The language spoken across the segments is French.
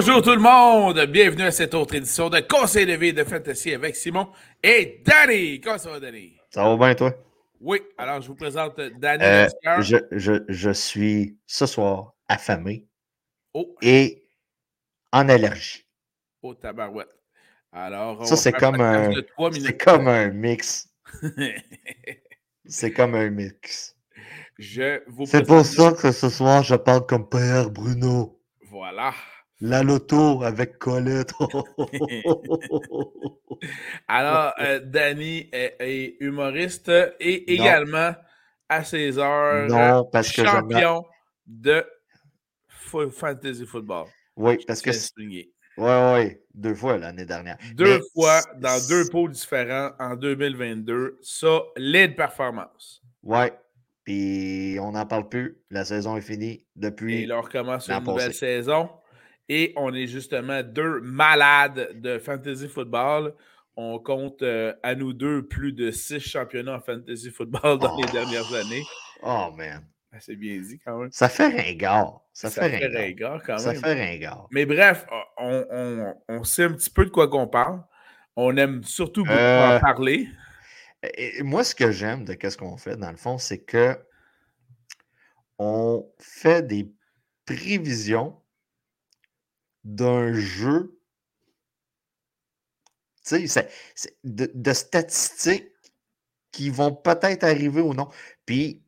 Bonjour tout le monde, bienvenue à cette autre édition de Conseil de vie de Fantasy avec Simon et Danny. Comment ça va, Danny? Ça va bien, toi? Oui, alors je vous présente Danny. Euh, je, je, je, suis ce soir affamé oh. et en allergie. Oh, tabarouette. Alors, ça, c'est comme, un, c'est comme un mix. c'est comme un mix. Je vous C'est pour ça que ce soir, je parle comme Père Bruno. Voilà. La loto avec Colette. Alors, euh, Danny est, humoriste et également à ses heures non, parce que champion de fantasy football. Oui, parce que. Oui, oui, deux fois l'année dernière. Deux fois dans deux pôles différents en 2022. Ça, l'aide performance. Oui, puis on n'en parle plus. La saison est finie depuis. Et là, on recommence une nouvelle saison. Et on est justement deux malades de fantasy football. On compte euh, à nous deux plus de six championnats en fantasy football dans les oh. dernières années. Oh man. Ben, c'est bien dit quand même. Ça fait ringard. Ça, ça fait, ringard. quand même. Ça fait ringard. Mais bref, on, sait un petit peu de quoi qu'on parle. On aime surtout beaucoup en euh, parler. Et moi, ce que j'aime de ce qu'on fait, dans le fond, c'est que on fait des prévisions d'un jeu de, de, statistiques qui vont peut-être arriver ou non. Puis,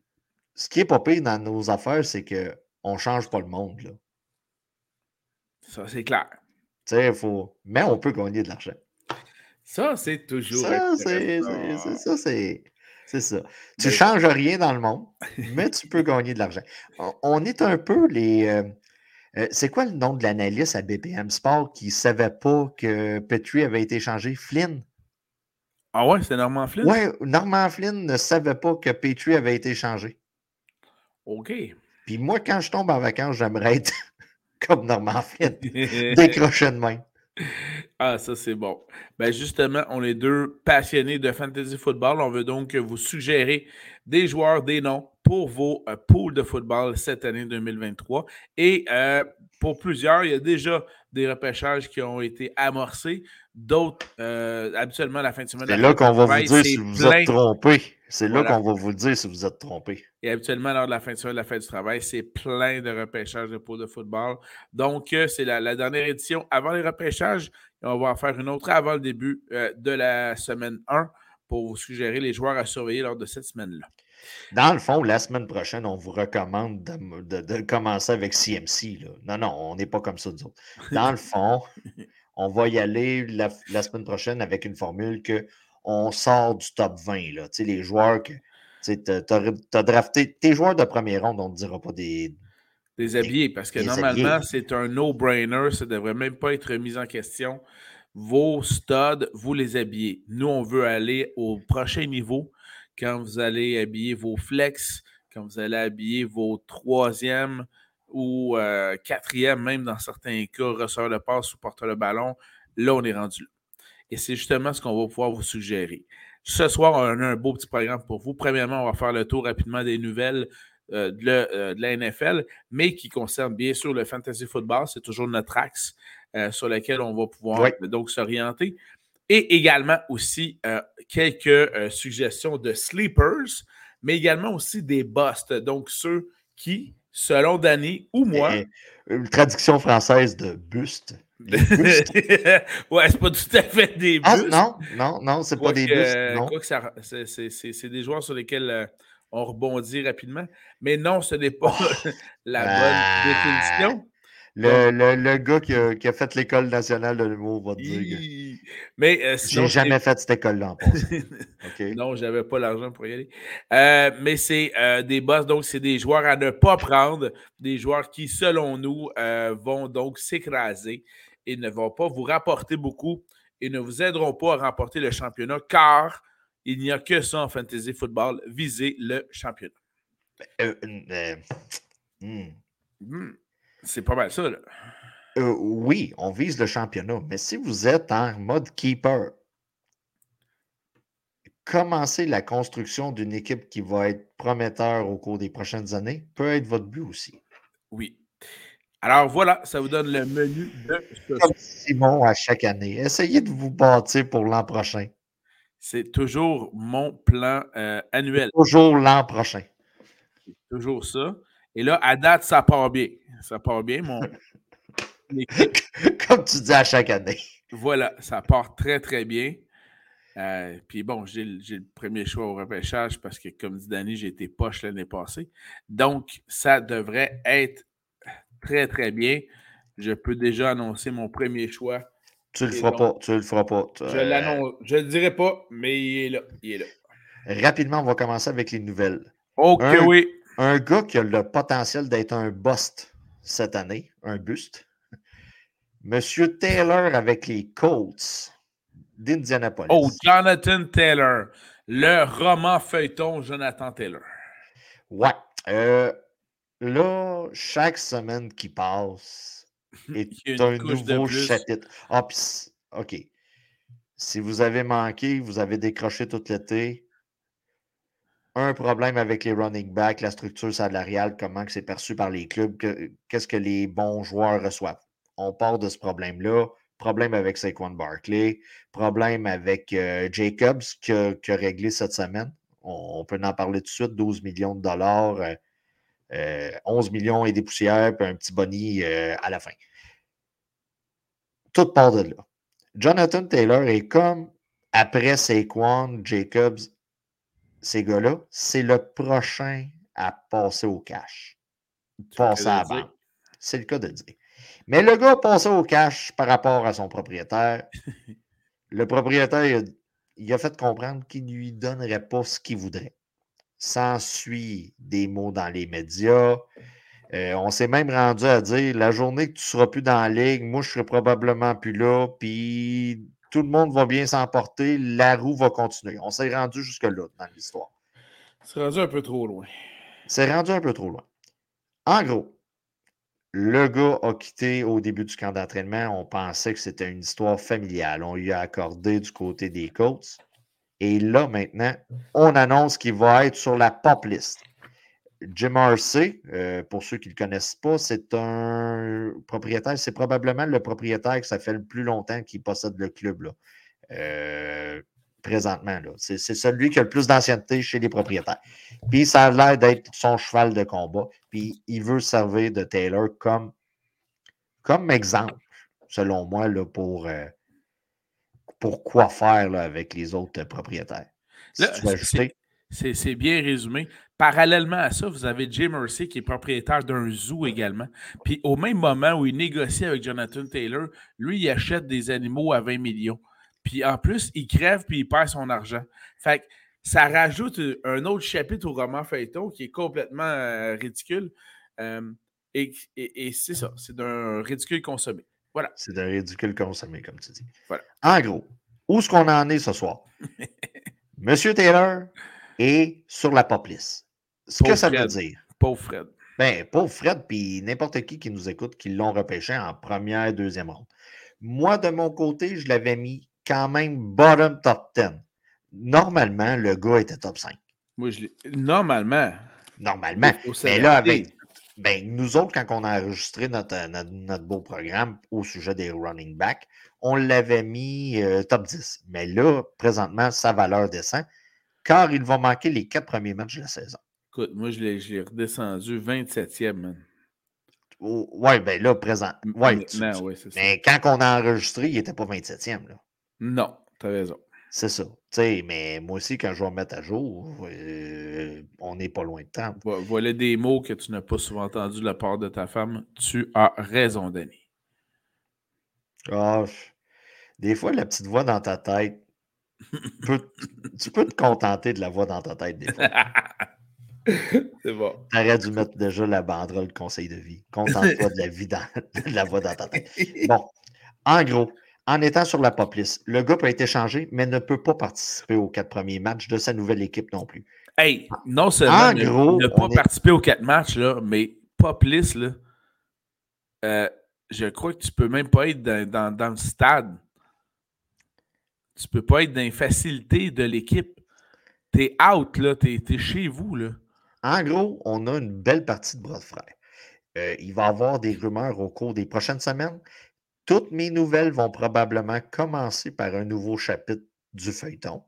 ce qui est pas pire dans nos affaires, c'est qu'on ne change pas le monde. Là. Ça, c'est clair. Faut... Mais on peut gagner de l'argent. Ça, c'est toujours. Ça, c'est ça. C'est ça. Tu ne changes rien dans le monde, mais tu peux gagner de l'argent. On est un peu les. Euh, c'est quoi le nom de l'analyste à BPM Sport qui ne savait pas que Petrie avait été changé? Flynn? Ah ouais, c'est Norman Flynn? Oui, Norman Flynn ne savait pas que Petrie avait été changé. OK. Puis moi, quand je tombe en vacances, j'aimerais être comme Norman Flynn. Décroché de main. Ah, ça, c'est bon. Ben justement, on est deux passionnés de fantasy football. On veut donc vous suggérer des joueurs, des noms pour vos euh, pools de football cette année 2023. Et euh, pour plusieurs, il y a déjà des repêchages qui ont été amorcés. D'autres, euh, habituellement, à la fin de semaine. C'est là qu'on va vous dire si vous êtes trompé. C'est là qu'on va vous dire si vous êtes trompé. Et habituellement, lors de la fin de semaine, la fête du travail, c'est plein de repêchages de pôles de football. Donc, c'est la, dernière édition avant les repêchages. on va en faire une autre avant le début de la semaine 1 pour vous suggérer les joueurs à surveiller lors de cette semaine-là. Dans le fond, la semaine prochaine, on vous recommande de, commencer avec CMC. Non, non, on n'est pas comme ça, nous autres. Dans le fond, on va y aller la, semaine prochaine avec une formule que on sort du top 20. Là. les joueurs que tu as, drafté, tes joueurs de première ronde, on ne dira pas des. Des habillés, parce que normalement, c'est un no-brainer. Ça ne devrait même pas être mis en question. Vos studs, vous les habillez. Nous, on veut aller au prochain niveau quand vous allez habiller vos flex, quand vous allez habiller vos troisième ou euh, quatrième, même dans certains cas, receveur de passe ou porteur de ballon, là, on est rendu là. Et c'est justement ce qu'on va pouvoir vous suggérer. Ce soir, on a un beau petit programme pour vous. Premièrement, on va faire le tour rapidement des nouvelles euh, euh, de, la NFL, mais qui concernent bien sûr le fantasy football. C'est toujours notre axe sur lequel on va pouvoir donc s'orienter. Et également aussi quelques suggestions de sleepers, mais également aussi des busts. Donc ceux qui, selon Danny ou moi. une traduction française de buste. ouais, c'est pas tout à fait des ah, bustes. non, non, non, c'est pas des bustes. Non. c'est des joueurs sur lesquels euh, on rebondit rapidement. Mais non, ce n'est pas la bonne ah. définition. Le, le, le, gars qui a, qui a fait l'école nationale de l'humour va te dire. Mais euh, J'ai jamais fait cette école-là en okay. Non, j'avais pas l'argent pour y aller. Euh, mais c'est euh, des boss, donc c'est des joueurs à ne pas prendre, des joueurs qui, selon nous, vont donc s'écraser et ne vont pas vous rapporter beaucoup et ne vous aideront pas à remporter le championnat car il n'y a que ça en fantasy football, viser le championnat. Hmm. Hmm. C'est pas mal ça, là. Euh, oui, on vise le championnat, mais si vous êtes en mode keeper, commencer la construction d'une équipe qui va être prometteur au cours des prochaines années peut être votre but aussi. Oui. Alors voilà, ça vous donne le menu de ce Comme Simon à chaque année. Essayez de vous bâtir pour l'an prochain. C'est toujours mon plan euh, annuel. Toujours l'an prochain. Toujours ça. Et là, à date, ça part bien. Ça part bien, mon. Comme tu dis à chaque année. Voilà, ça part très, très bien. Euh, puis bon, j'ai le premier choix au repêchage parce que, comme dit Danny, j'ai été poche l'année passée. Donc, ça devrait être très, très bien. Je peux déjà annoncer mon premier choix. Tu le feras pas. Tu le feras pas. Je l'annonce. Je le dirai pas, mais il est là. Il est là. Rapidement, on va commencer avec les nouvelles. Ok, oui. Un gars qui a le potentiel d'être un bust cette année, un buste. Monsieur Taylor avec les Colts d'Indianapolis. Oh, Jonathan Taylor. Le roman feuilleton Jonathan Taylor. Ouais. Euh, là, chaque semaine qui passe est un nouveau chapitre. Ah, OK. Si vous avez manqué, vous avez décroché tout l'été, un problème avec les running backs, la structure salariale, comment c'est perçu par les clubs, qu'est-ce que les bons joueurs reçoivent? On part de ce problème-là. Problème avec Saquon Barkley, problème avec euh, Jacobs qui a, réglé cette semaine. On, peut en parler tout de suite, 12 millions de dollars, 11 euh, euh, millions et des poussières, puis un petit boni à la fin. Tout part de là. Jonathan Taylor est comme après Saquon, Jacobs, ces gars-là, c'est le prochain à passer au cash. Passer à la C'est le cas de dire. Mais le gars a passé au cash par rapport à son propriétaire. le propriétaire, il a, fait comprendre qu'il ne lui donnerait pas ce qu'il voudrait. S'ensuit des mots dans les médias. Euh, on s'est même rendu à dire la journée que tu ne seras plus dans la ligue, moi, je serai probablement plus là, puis tout le monde va bien s'emporter, la roue va continuer. On s'est rendu jusque-là dans l'histoire. C'est rendu un peu trop loin. C'est rendu un peu trop loin. En gros, le gars a quitté au début du camp d'entraînement. On pensait que c'était une histoire familiale. On lui a accordé du côté des Colts. Et là, maintenant, on annonce qu'il va être sur la pop list. Jim Arcey, euh, pour ceux qui ne le connaissent pas, c'est un propriétaire, c'est probablement le propriétaire que ça fait le plus longtemps qu'il possède le club là, euh, présentement. C'est, celui qui a le plus d'ancienneté chez les propriétaires. Puis ça a l'air d'être son cheval de combat. Puis il veut servir de Taylor comme, comme exemple, selon moi, là, pour, euh, pour quoi faire avec les autres propriétaires. c'est bien résumé. Parallèlement à ça, vous avez Jay Mercy qui est propriétaire d'un zoo également. Puis au même moment où il négocie avec Jonathan Taylor, lui, il achète des animaux à 20 millions. Puis en plus, il crève puis il perd son argent. Fait que ça rajoute un autre chapitre au roman feuilleton qui est complètement euh, ridicule. Euh, et, c'est ça, c'est d'un ridicule consommé. Voilà. C'est d'un ridicule consommé, comme tu dis. Voilà. En gros, où est-ce qu'on en est ce soir? Monsieur Taylor est sur la pop list. Ce que ça veut dire. Pauvre Fred. Ben, pauvre Fred, puis n'importe qui qui nous écoute, qui l'ont repêché en première, deuxième ronde. Moi, de mon côté, je l'avais mis quand même bottom top 10. Normalement, le gars était top 5. Moi, je Normalement. Normalement. Mais là, avec. Ben, nous autres, quand on a enregistré notre, notre, beau programme au sujet des running backs, on l'avait mis euh, top 10. Mais là, présentement, sa valeur descend car il va manquer les quatre premiers matchs de la saison. Écoute, moi, je l'ai redescendu 27e, man. Oui, ben là, présent. Ouais, mais quand on a enregistré, il n'était pas 27e. Là. Non, tu as raison. C'est ça. sais, mais moi aussi, quand je vais me mettre à jour, euh, on n'est pas loin de temps. Voilà des mots que tu n'as pas souvent entendus de la part de ta femme. Tu as raison, Denis. Ah, des fois, la petite voix dans ta tête, tu peux te contenter de la voix dans ta tête des fois. C'est bon. T'aurais dû mettre déjà la banderole conseil de vie. Contente-toi de la vie dans, de la voix dans ta tête. Bon, en gros, en étant sur la pop list, le gars peut être échangé, mais ne peut pas participer aux quatre premiers matchs de sa nouvelle équipe non plus. Hey, non seulement ne, pas participer aux quatre matchs, là, mais pop list, là, euh, je crois que tu peux même pas être dans, dans, le stade. Tu peux pas être dans les facilités de l'équipe. T'es out, là, t'es es chez vous, là. En gros, on a une belle partie de bras de frère. Euh, il va y avoir des rumeurs au cours des prochaines semaines. Toutes mes nouvelles vont probablement commencer par un nouveau chapitre du feuilleton.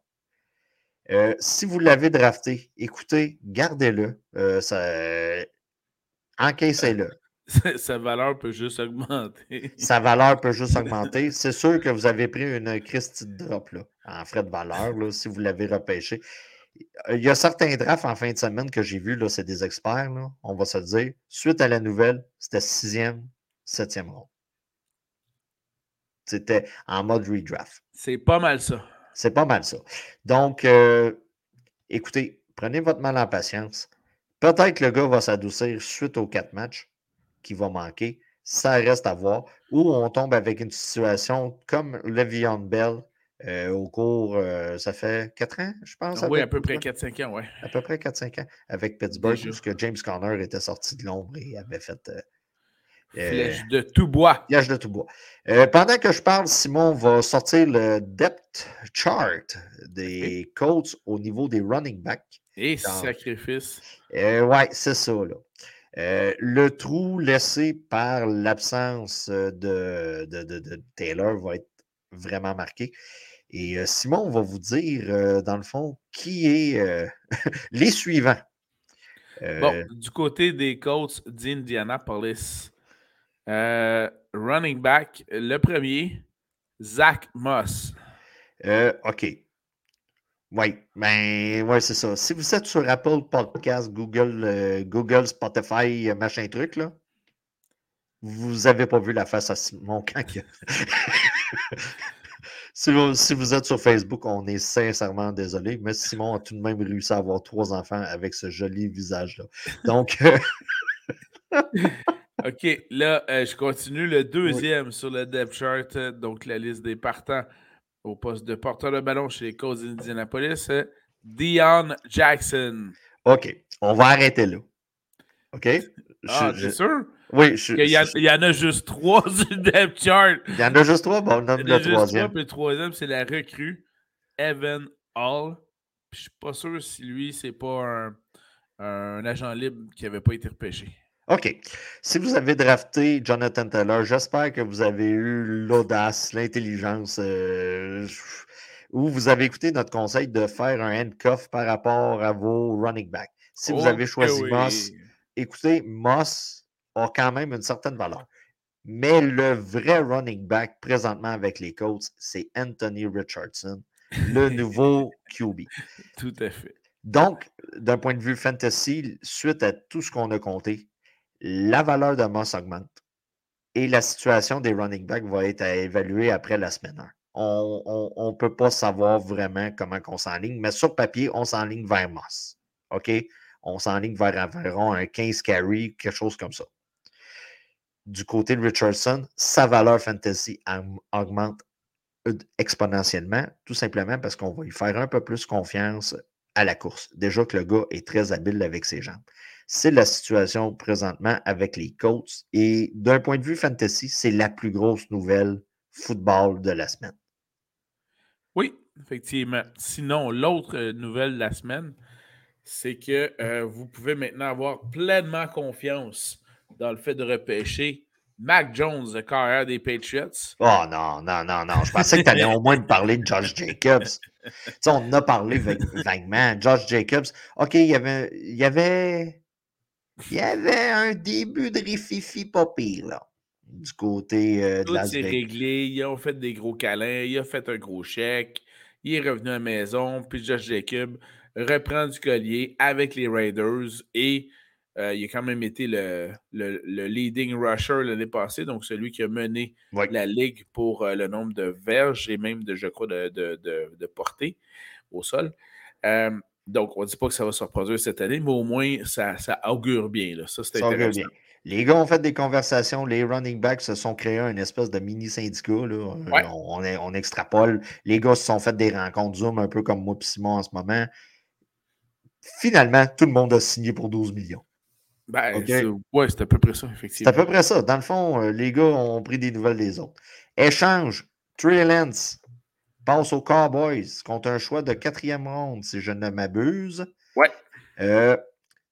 Euh, si vous l'avez drafté, écoutez, gardez-le. Euh, encaissez-le. Sa valeur peut juste augmenter. Sa valeur peut juste augmenter. C'est sûr que vous avez pris une Christie drop là, en frais de valeur si vous l'avez repêché. Il y a certains drafts en fin de semaine que j'ai vus, c'est des experts, on va se dire. Suite à la nouvelle, c'était sixième, septième rond. C'était en mode redraft. C'est pas mal ça. C'est pas mal ça. Donc, euh, écoutez, prenez votre mal en patience. Peut-être le gars va s'adoucir suite aux quatre matchs qui va manquer. Ça reste à voir. Ou on tombe avec une situation comme Le'Veon Bell euh, au cours, euh, ça fait 4 ans, je pense. oui, à peu près 4-5 ans, oui. À peu près 4-5 ans avec Pittsburgh, puisque James Conner était sorti de l'ombre et avait fait. Euh, Flèche de tout bois. Flèche de tout bois. pendant que je parle, Simon va sortir le depth chart des Colts au niveau des running backs. Et sacrifice. oui, c'est ça, là. Euh, le trou laissé par l'absence de, de, Taylor va être vraiment marqué. Et Simon va vous dire, dans le fond, qui est les suivants. bon, du côté des Colts d'Indianapolis, running back, le premier, Zach Moss. OK. Oui, ben, ouais, c'est ça. Si vous êtes sur Apple Podcast, Google, euh, Google, Spotify, machin truc, là, vous n'avez pas vu la face à Simon quand si, vous, si vous êtes sur Facebook, on est sincèrement désolé, mais Simon a tout de même réussi à avoir trois enfants avec ce joli visage-là. Donc. OK, là, euh, je continue le deuxième sur le depth chart, donc la liste des partants au poste de porteur de ballon chez les Colts d'Indianapolis, Dion Jackson. OK. On va arrêter là. OK? Ah, c'est sûr? Oui. Je, il, y en a juste trois du depth chart. Il y en a juste trois? Bon, on nomme le troisième. Trois, le troisième, c'est la recrue Evan Hall. Je suis pas sûr si lui, c'est pas un, un agent libre qui n'avait pas été repêché. OK. Si vous avez drafté Jonathan Taylor, j'espère que vous avez eu l'audace, l'intelligence, euh, ou vous avez écouté notre conseil de faire un handcuff par rapport à vos running backs. Si vous avez choisi Moss, écoutez, Moss a quand même une certaine valeur. Mais le vrai running back présentement avec les Colts, c'est Anthony Richardson, le nouveau QB. Tout à fait. Donc, d'un point de vue fantasy, suite à tout ce qu'on a compté, la valeur de Moss augmente et la situation des running backs va être à évaluer après la semaine 1. On ne peut pas savoir vraiment comment on s'enligne, mais sur papier, on s'enligne vers Moss. OK? On s'enligne vers environ un 15 carry, quelque chose comme ça. Du côté de Richardson, sa valeur fantasy augmente euh, exponentiellement, tout simplement parce qu'on va lui faire un peu plus confiance à la course. Déjà que le gars est très habile avec ses jambes. C'est la situation présentement avec les Colts. Et d'un point de vue fantasy, c'est la plus grosse nouvelle football de la semaine. Oui, effectivement. Sinon, l'autre euh, nouvelle de la semaine, c'est que euh, vous pouvez maintenant avoir pleinement confiance dans le fait de repêcher Mac Jones, le carrière des Patriots. Oh non, non, non, non. Je pensais que tu allais au moins me parler de Josh Jacobs. tu on en a parlé vaguement. Josh Jacobs. OK, il y avait, il y avait il y avait un début de rififi pas pire, là, du côté euh, de Tout s'est réglé, ils ont fait des gros câlins, il a fait un gros chèque, il est revenu à la maison, puis Josh Jacob reprend du collier avec les Raiders et euh, il a quand même été le, le, leading rusher l'année passée, donc celui qui a mené la ligue pour euh, le nombre de verges et même de, je crois, de, de, de portée au sol. Donc, on ne dit pas que ça va se reproduire cette année, mais au moins, ça, ça augure bien. Là. Ça, c'est intéressant. Bien. Les gars ont fait des conversations, les running backs se sont créés un espèce de mini syndicat. Là. On, on, extrapole. Les gars se sont fait des rencontres Zoom, un peu comme moi et Simon en ce moment. Finalement, tout le monde a signé pour 12 millions. Ben, ouais, c'est à peu près ça, effectivement. C'est à peu près ça. Dans le fond, euh, les gars ont pris des nouvelles des autres. Échange, Trey Lance, passe aux Cowboys contre un choix de quatrième ronde, si je ne m'abuse. Ouais. Euh,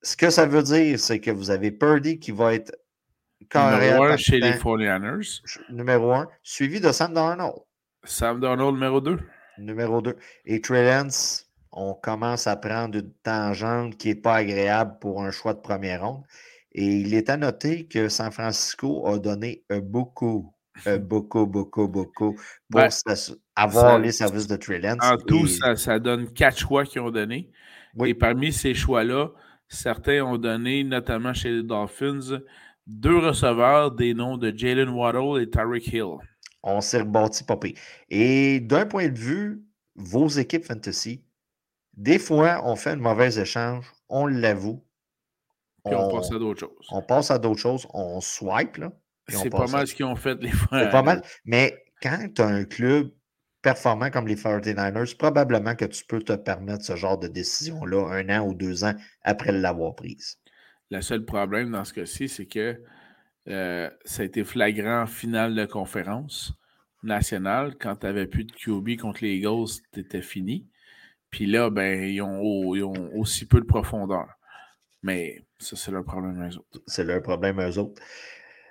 ce que ça veut dire, c'est que vous avez Purdy qui va être numéro un chez les 49ers. Numéro un, suivi de Sam Darnold. Sam Darnold, numéro 2. Numéro 2. Et Trey Lance, on commence à prendre une tangente qui n'est pas agréable pour un choix de première ronde. Et il est à noter que San Francisco a donné beaucoup, beaucoup, beaucoup, beaucoup pour avoir les services de Trey. En tout, ça, donne quatre choix qu'ils ont donnés. Et parmi ces choix-là, certains ont donné, notamment chez les Dolphins, deux receveurs des noms de Jalen Waddle et Tyreek Hill. On s'est rebâti popé. Et d'un point de vue, vos équipes fantasy, des fois, on fait un mauvais échange, on l'avoue. Puis on, passe à d'autres choses. On passe à d'autres choses, on swipe. Là, c'est pas mal ce qu'ils ont fait les fois. C'est pas mal. Mais quand tu as un club performant comme les 49ers, probablement que tu peux te permettre ce genre de décision-là un an ou deux ans après l'avoir prise. Le seul problème dans ce cas-ci, c'est que euh, ça a été flagrant en finale de conférence nationale. Quand tu n'avais plus de QB contre les Eagles, c'était fini. Puis là, ben, ils ont, aussi peu de profondeur. Mais ça, c'est leur problème eux autres. C'est leur problème eux autres.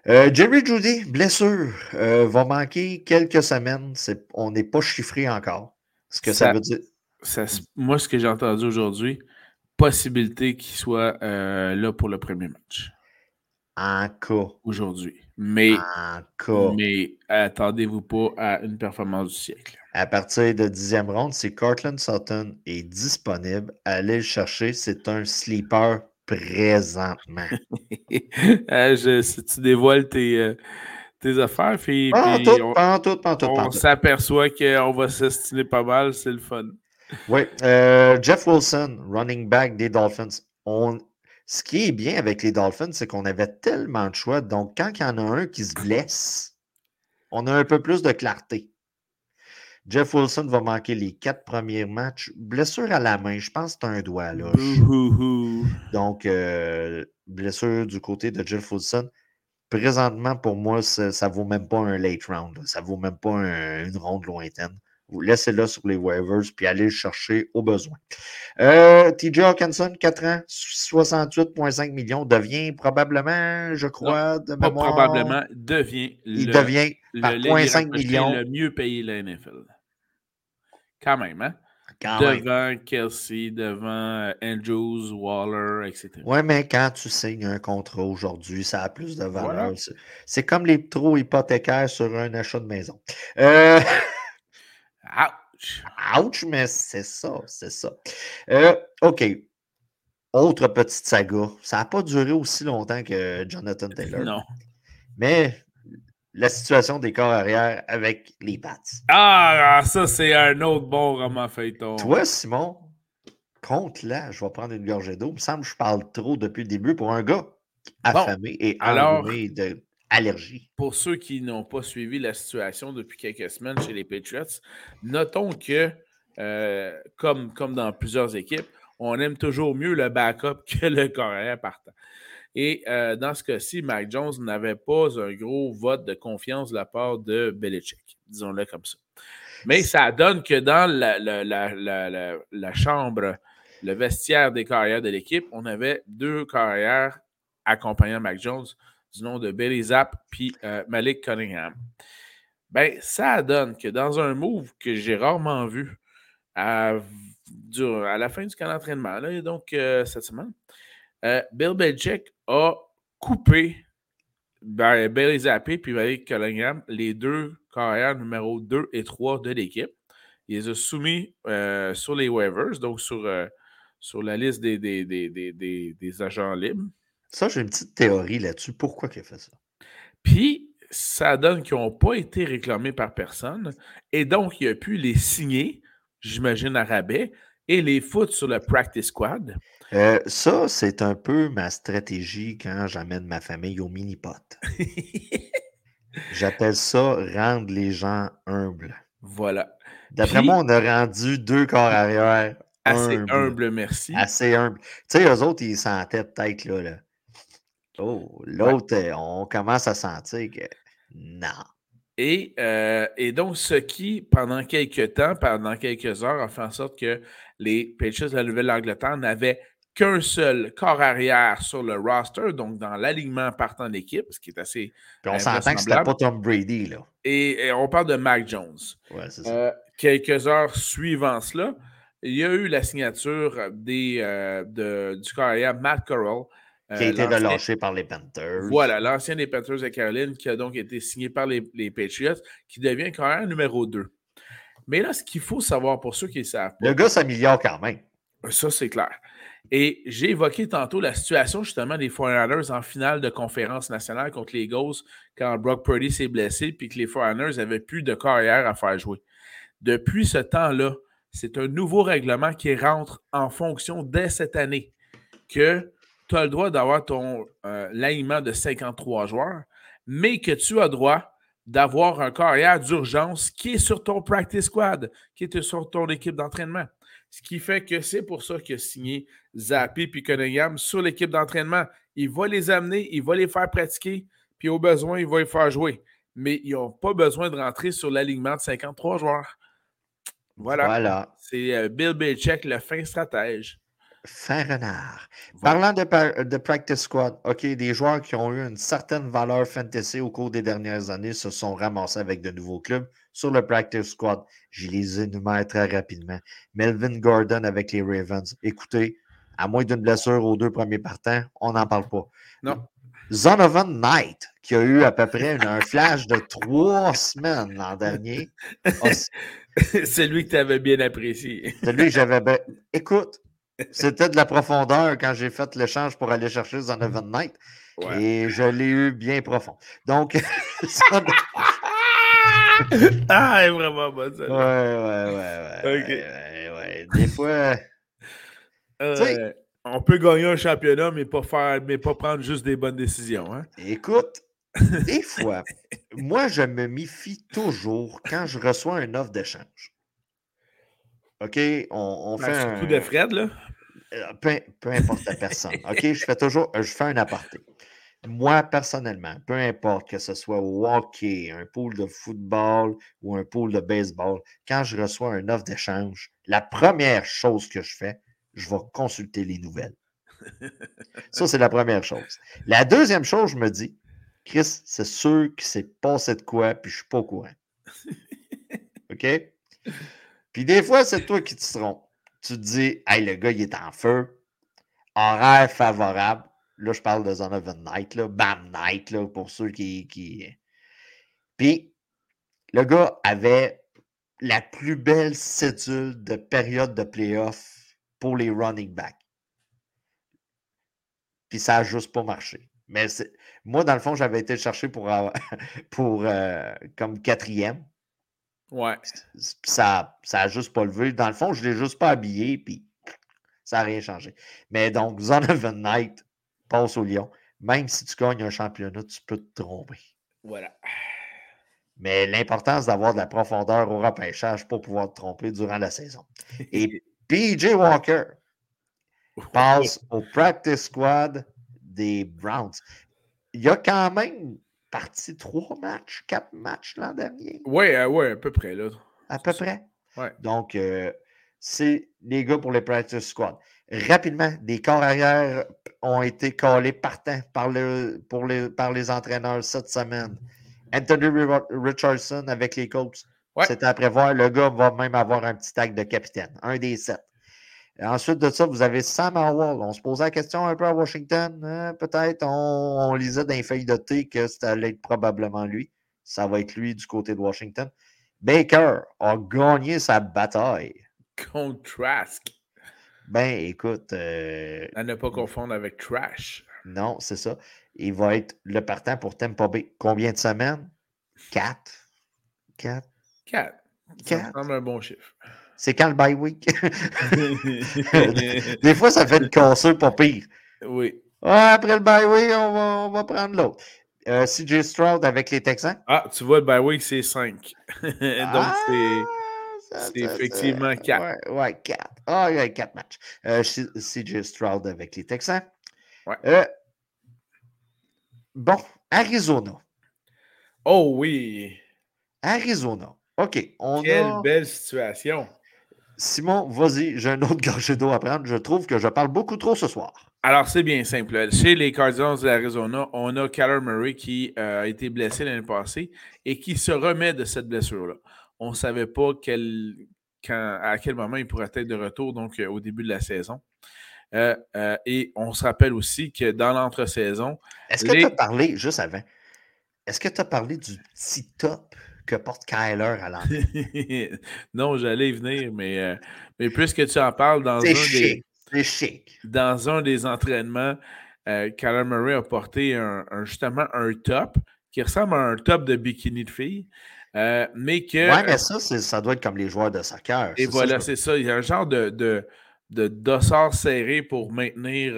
Euh, Jerry Judy, blessure, euh, va manquer quelques semaines. on n'est pas chiffré encore. Ce que ça, veut dire. moi, ce que j'ai entendu aujourd'hui, possibilité qu'il soit euh, là pour le premier match. En cas. Aujourd'hui. Mais, en cas. mais attendez-vous pas à une performance du siècle. À partir de dixième ronde, si Cortland Sutton est disponible, allez le chercher. C'est un sleeper présentement. Ah, si tu dévoiles tes, euh, tes affaires, puis, on, s'aperçoit qu'on va s'estimer pas mal, c'est le fun. Oui. Euh, Jeff Wilson, running back des Dolphins. On, ce qui est bien avec les Dolphins, c'est qu'on avait tellement de choix. Donc, quand il y en a un qui se blesse, on a un peu plus de clarté. Jeff Wilson va manquer les quatre premiers matchs. Blessure à la main, je pense que c'est un doigt. Là. Donc, euh, blessure du côté de Jeff Wilson. Présentement, pour moi, ça ne vaut même pas un late round. Ça ne vaut même pas une ronde lointaine. Vous laissez-le sur les waivers puis allez le chercher au besoin. Euh, TJ Hawkinson, 4 ans, 68,5 millions, devient probablement, je crois, de pas probablement, devient il devient par le, 0,5 millions. le mieux payé de la NFL. Quand même, hein? devant Kelsey, devant euh, Andrews, Waller, etc. Oui, mais quand tu signes un contrat aujourd'hui, ça a plus de valeur. C'est comme les trop hypothécaires sur un achat de maison. Euh... Ouch! Ouch, mais c'est ça, c'est ça. Euh, OK. Autre petite saga. Ça n'a pas duré aussi longtemps que Jonathan Taylor. Non. Mais la situation des corps arrière avec les Pats. Ah, ça, c'est un autre bon roman feuilleton. Toi, Simon, compte là, je vais prendre une gorgée d'eau. Il me semble que je parle trop depuis le début pour un gars affamé et enrhumé de allergie. Pour ceux qui n'ont pas suivi la situation depuis quelques semaines chez les Patriots, notons que, euh, comme, comme dans plusieurs équipes, on aime toujours mieux le backup que le carrière partant. Et euh, dans ce cas-ci, Mac Jones n'avait pas un gros vote de confiance de la part de Belichick, disons-le comme ça. Mais ça donne que dans la, chambre, le vestiaire des carrières de l'équipe, on avait deux carrières accompagnant Mac Jones du nom de Billy Zapp puis euh, Malik Cunningham. Ben, ça donne que dans un move que j'ai rarement vu à, à, la fin du camp d'entraînement, donc euh, cette semaine, euh, Bill Belichick a coupé Billy Zapp puis Malik Cunningham, les deux carrières numéro 2 et 3 de l'équipe. Il les a soumis sur les waivers, donc sur, sur la liste des, des, des, des agents libres. Ça, j'ai une petite théorie là-dessus. Pourquoi il a fait ça? Puis, ça donne qu'ils n'ont pas été réclamés par personne. Et donc, il a pu les signer, j'imagine, à rabais, et les foutre sur le practice squad. Euh, ça, c'est un peu ma stratégie quand j'amène ma famille au mini-pot. J'appelle ça rendre les gens humbles. Voilà. D'après moi, on a rendu deux corps arrière. Assez humble, merci. Assez humble. Tu sais, eux autres, ils sentaient peut-être là. là Oh, l'autre, euh, on commence à sentir que non. Et, euh, et, donc, ce qui, pendant quelques temps, pendant quelques heures, a fait en sorte que les Patriots de la Nouvelle-Angleterre n'avaient qu'un seul corps arrière sur le roster, donc dans l'alignement partant d'équipe, ce qui est assez. Puis on s'entend que c'était pas Tom Brady, là. Et, on parle de Mac Jones. Ouais, c'est ça. Euh, quelques heures suivant cela, il y a eu la signature des, euh, de, du corps arrière Matt Corral. Euh, qui a été relâché par les Panthers. Voilà, l'ancien des Panthers de Caroline, qui a donc été signé par les, les Patriots, qui devient carrière numéro 2. Mais là, ce qu'il faut savoir pour ceux qui savent. le gars s'améliore quand même. Ça, c'est clair. Et j'ai évoqué tantôt la situation justement des 49ers en finale de conférence nationale contre les Eagles quand Brock Purdy s'est blessé puis que les 49ers n'avaient plus de carrière à faire jouer. Depuis ce temps-là, c'est un nouveau règlement qui rentre en fonction dès cette année que tu as le droit d'avoir ton euh, de 53 joueurs, mais que tu as droit d'avoir un carrière d'urgence qui est sur ton practice squad, qui est sur ton équipe d'entraînement. Ce qui fait que c'est pour ça qu'il a signé Zappi et Cunningham sur l'équipe d'entraînement. Il va les amener, il va les faire pratiquer, puis au besoin, il va les faire jouer. Mais ils n'ont pas besoin de rentrer sur l'alignement de 53 joueurs. Voilà. voilà. C'est euh, Bill Belichick, le fin stratège. Fin renard. Parlant de, de, practice squad, OK, des joueurs qui ont eu une certaine valeur fantasy au cours des dernières années se sont ramassés avec de nouveaux clubs sur le practice squad. Je les énumère très rapidement. Melvin Gordon avec les Ravens. Écoutez, à moins d'une blessure aux deux premiers partants, on n'en parle pas. Non. Zonovan Knight, qui a eu à peu près un flash de trois semaines l'an dernier. C'est lui que tu avais bien apprécié. C'est lui que j'avais bien. Écoute, c'était de la profondeur quand j'ai fait l'échange pour aller chercher Zonovan Knight. Et je l'ai eu bien profond. Donc, ah, est vraiment bon, ça. Ouais, ouais, ouais, ouais. OK. Ouais, ouais, Des fois. Euh, on peut gagner un championnat, mais pas faire, mais pas prendre juste des bonnes décisions. Hein? Écoute, des fois, moi, je me méfie toujours quand je reçois une offre d'échange. OK, on, ben, fait un... coup de Fred, là? Euh, peu, peu, importe la personne. OK, je fais toujours... Je fais un aparté. Moi, personnellement, peu importe que ce soit au hockey, un pool de football ou un pool de baseball, quand je reçois une offre d'échange, la première chose que je fais, je vais consulter les nouvelles. Ça, c'est la première chose. La deuxième chose, je me dis, Chris, c'est sûr qu'il s'est passé de quoi, puis je suis pas au courant. OK? Puis des fois, c'est toi qui te trompes. Tu te dis, hey, le gars, il est en feu. Horaire favorable. Là, je parle de Zonovan Knight, là, Bam Knight, là, pour ceux qui, qui. Puis, le gars avait la plus belle cédule de période de playoff pour les running backs. Puis ça n'a juste pas marché. Mais moi, dans le fond, j'avais été chercher pour, pour euh, comme quatrième. Ouais. Ça n'a juste pas levé. Dans le fond, je ne l'ai juste pas habillé, puis ça n'a rien changé. Mais donc, Zonovan Knight, passe au Lyon. Même si tu gagnes un championnat, tu peux te tromper. Voilà. Mais l'importance d'avoir de la profondeur au repêchage pour pouvoir te tromper durant la saison. Et PJ Walker passe au practice squad des Browns. Il y a quand même parti trois matchs, quatre matchs l'an dernier. Oui, euh, ouais, à peu près. Là. À peu près. Ouais. Donc, euh, c'est les gars pour les practice squad. Rapidement, des corps arrière ont été collés partants par, le, pour les, par les entraîneurs cette semaine. Anthony Richardson avec les Colts. C'est à prévoir. Le gars va même avoir un petit tag de capitaine, un des sept. Ensuite de ça, vous avez Sam Howell. On se posait la question un peu à Washington. Hein, peut-être on, lisait dans les feuilles de thé que ça allait être probablement lui. Ça va être lui du côté de Washington. Baker a gagné sa bataille. Contre Trask. Ben, écoute. Euh, à ne pas confondre avec Trash. Non, c'est ça. Il va être le partant pour Tampa Bay. Combien de semaines? Quatre. Quatre. Quatre. Quatre. Ça un bon chiffre. C'est quand le bye week? Des fois, ça fait une cassure pas pire. Oui. après le bye week, on va, on va prendre l'autre. Euh, CJ Stroud avec les Texans? Ah, tu vois, le bye week, c'est 5. Donc, ah! c'est. C'est effectivement 4. Ouais, 4. Ah, il y a 4 matchs. Euh, CJ Stroud avec les Texans. Ouais. Euh, bon, Arizona. Oh oui. Arizona. OK. On Quelle belle situation. Simon, vas-y, j'ai un autre gorgée d'eau à prendre. Je trouve que je parle beaucoup trop ce soir. Alors, c'est bien simple. Chez les Cardinals de l'Arizona, on a Kyler Murray qui euh, a été blessé l'année passée et qui se remet de cette blessure-là. On ne savait pas quel, à quel moment il pourrait être de retour, donc euh, au début de la saison. Euh, et on se rappelle aussi que dans l'entre-saison. Est-ce que tu as parlé, juste avant, est-ce que tu as parlé du petit top que porte Kyler à l'entrée? non, j'allais y venir, mais, euh, mais plus que tu en parles dans un des. chic. Dans un des entraînements, euh, Kyler Murray a porté un, justement un top qui ressemble à un top de bikini de fille. Euh, mais que. Ouais, mais ça, ça doit être comme les joueurs de soccer. Et voilà, c'est ça. Il y a un genre de, de, de dossard serré pour maintenir.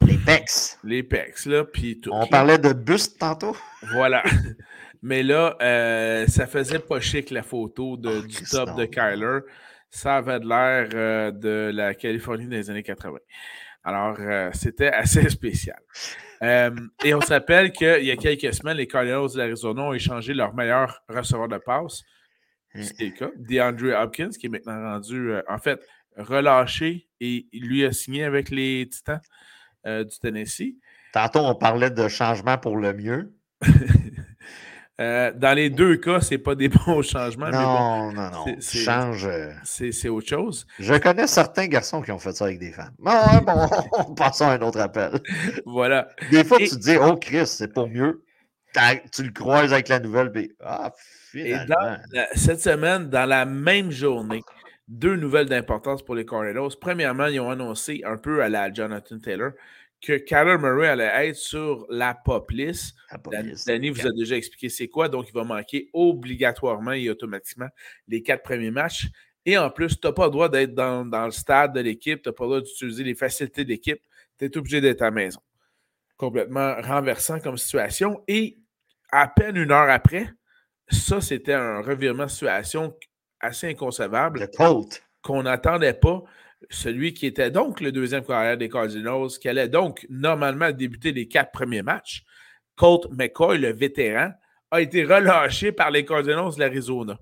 les pecs. Les pecs, là. Puis On parlait de buste tantôt. Voilà. Mais là, euh, ça faisait pas chic la photo de, oh, du top de Kyler. Ça avait l'air euh, de la Californie des années 80. Alors, euh, c'était assez spécial. et on s'appelle qu'il y a quelques semaines, les Cardinals de l'Arizona ont échangé leur meilleur receveur de passe. Hein. C'est le cas. DeAndre Hopkins, qui est maintenant rendu, en fait, relâché et lui a signé avec les Titans du Tennessee. Tantôt, on parlait de changement pour le mieux. Euh, dans les deux cas, ce n'est pas des bons changements. Non, non, non. Change. Euh, c'est autre chose. Je connais certains garçons qui ont fait ça avec des femmes. bon, passons à un autre appel. Voilà. Des fois, tu te dis, oh Chris, c'est pour mieux. Tu le croises avec la nouvelle, puis ah, finalement. cette semaine, dans la même journée, deux nouvelles d'importance pour les Cardinals. Premièrement, ils ont annoncé un peu à la Jonathan Taylor que Kyler Murray allait être sur la pop list. Danny vous a déjà expliqué c'est quoi, donc il va manquer obligatoirement et automatiquement les quatre premiers matchs. Et en plus, tu n'as pas le droit d'être dans, le stade de l'équipe, tu n'as pas le droit d'utiliser les facilités de l'équipe, tu es obligé d'être à la maison. Complètement renversant comme situation. Et à peine une heure après, ça, c'était un revirement de situation assez inconcevable. Qu'on n'attendait pas celui qui était donc le deuxième carrière des Cardinals, qui allait donc normalement débuter les quatre premiers matchs, Colt McCoy, le vétéran, a été relâché par les Cardinals de l'Arizona.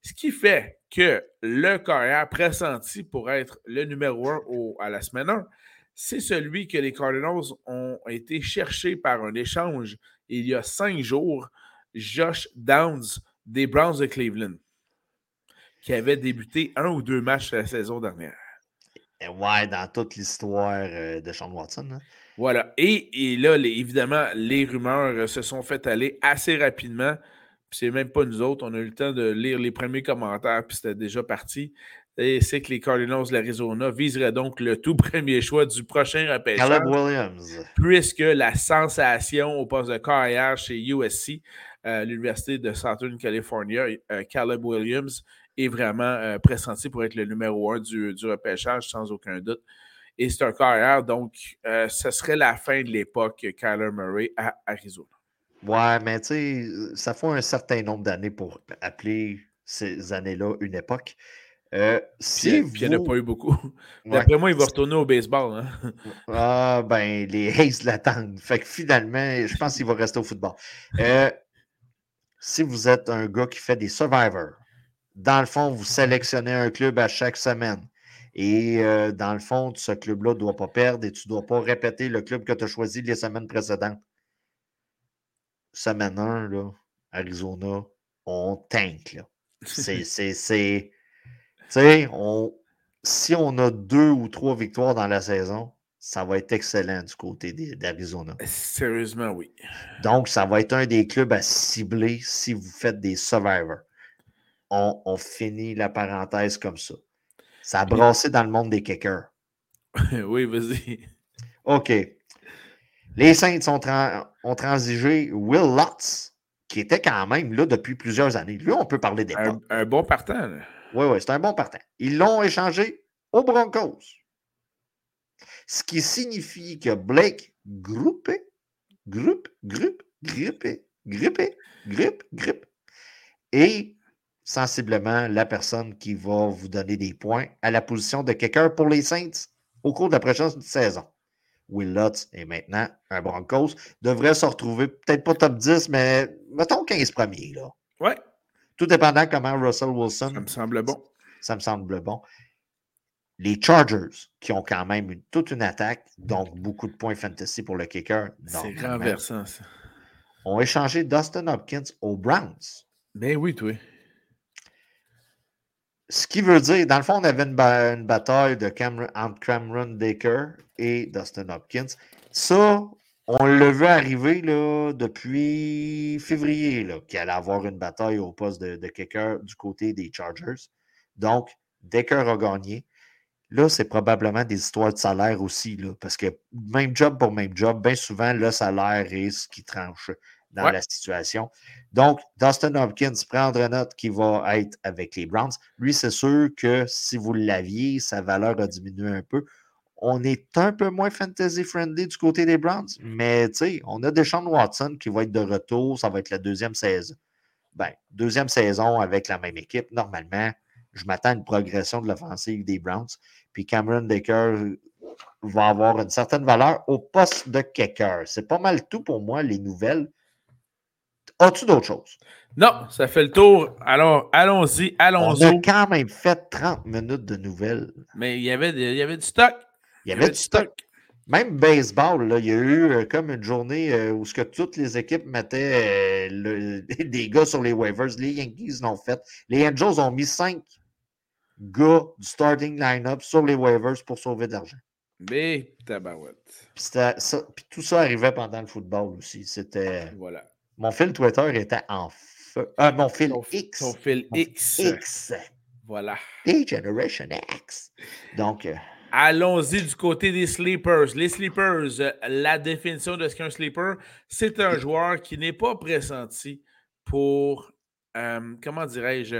Ce qui fait que le carrière pressenti pour être le numéro un à la semaine 1, c'est celui que les Cardinals ont été cherchés par un échange il y a cinq jours, Josh Downs des Browns de Cleveland qui avait débuté un ou deux matchs la saison dernière. Ouais, dans toute l'histoire euh, de Sean Watson. Hein. Voilà. Et, là, évidemment, les rumeurs euh, se sont fait aller assez rapidement. C'est même pas nous autres. On a eu le temps de lire les premiers commentaires, puis c'était déjà parti. Et c'est que les Cardinals de l'Arizona viseraient donc le tout premier choix du prochain repêchage. Caleb Williams. Puisque la sensation au poste de carrière chez USC, euh, l'Université de Southern California, Caleb Williams, est vraiment euh, pressenti pour être le numéro un du, repêchage, sans aucun doute. Et c'est un carrière, donc euh, ce serait la fin de l'époque Kyler Murray à Arizona. Ouais, mais tu sais, ça fait un certain nombre d'années pour appeler ces années-là une époque. Euh, si puis, il n'y en a pas eu beaucoup. D'après moi, il va retourner au baseball. Hein. Ah, ben, les Hayes l'attendent. Fait que finalement, je pense qu'il va rester au football. si vous êtes un gars qui fait des survivors, dans le fond, vous sélectionnez un club à chaque semaine. Et euh, dans le fond, ce club-là ne doit pas perdre et tu ne dois pas répéter le club que tu as choisi les semaines précédentes. Semaine 1, là, Arizona, on tank. C'est. Tu sais, on, si on a deux ou trois victoires dans la saison, ça va être excellent du côté d'Arizona. Sérieusement, oui. Donc, ça va être un des clubs à cibler si vous faites des survivors on, finit la parenthèse comme ça. Ça a brassé dans le monde des kickers. oui, vas-y. OK. Les Saints ont, transigé Will Lutz, qui était quand même là depuis plusieurs années. Lui, on peut parler des un, un, bon partant. Oui, oui, c'est un bon partant. Ils l'ont échangé aux Broncos. Ce qui signifie que Blake groupé, groupe, groupe, grippé, grippé, grippe, grippe, et sensiblement la personne qui va vous donner des points à la position de kicker pour les Saints au cours de la prochaine saison. Will Lutz est maintenant un Broncos. Devrait se retrouver peut-être pas top 10, mais mettons 15 premiers. Là. Ouais. Tout dépendant comment Russell Wilson. Ça me semble bon. Ça me semble bon. Les Chargers, qui ont quand même toute une attaque, donc beaucoup de points fantasy pour le kicker. C'est renversant, ça. Ont échangé Dustin Hopkins aux Browns. Ben oui, toi. Ce qui veut dire, dans le fond, on avait une, bataille de entre Cameron Baker et Dustin Hopkins. Ça, on l'a vu arriver là, depuis février, qu'il allait avoir une bataille au poste de, de, du côté des Chargers. Donc, Decker a gagné. Là, c'est probablement des histoires de salaire aussi, là, parce que même job pour même job, bien souvent, le salaire est ce qui tranche dans la situation. Donc, Dustin Hopkins, prendre note qu'il va être avec les Browns. Lui, c'est sûr que si vous l'aviez, sa valeur a diminué un peu. On est un peu moins fantasy-friendly du côté des Browns, mais tu sais, on a Deshaun Watson qui va être de retour. Ça va être la deuxième saison. Ben, deuxième saison avec la même équipe. Normalement, je m'attends à une progression de l'offensive des Browns. Puis Cameron Baker va avoir une certaine valeur au poste de kicker. C'est pas mal tout pour moi, les nouvelles. As-tu d'autres choses? Non, ça fait le tour. Alors, allons-y, allons-y. On a quand même fait 30 minutes de nouvelles. Mais il y avait, il y avait du stock. Il y avait, du stock. Même baseball, là, il y a eu euh, comme une journée euh, où ce que toutes les équipes mettaient euh, des gars sur les waivers. Les Yankees l'ont fait. Les Angels ont mis cinq gars du starting line-up sur les waivers pour sauver de l'argent. Mais tabarouette. Puis, tout ça arrivait pendant le football aussi. C'était. Voilà. Mon fil Twitter était en feu. Ah, mon fil X. Ton fil X. X. Voilà. D-Generation X. Donc. Euh, Allons-y du côté des sleepers. Les sleepers, euh, la définition de ce qu'est un sleeper, c'est un joueur qui n'est pas pressenti pour, euh, comment dirais-je,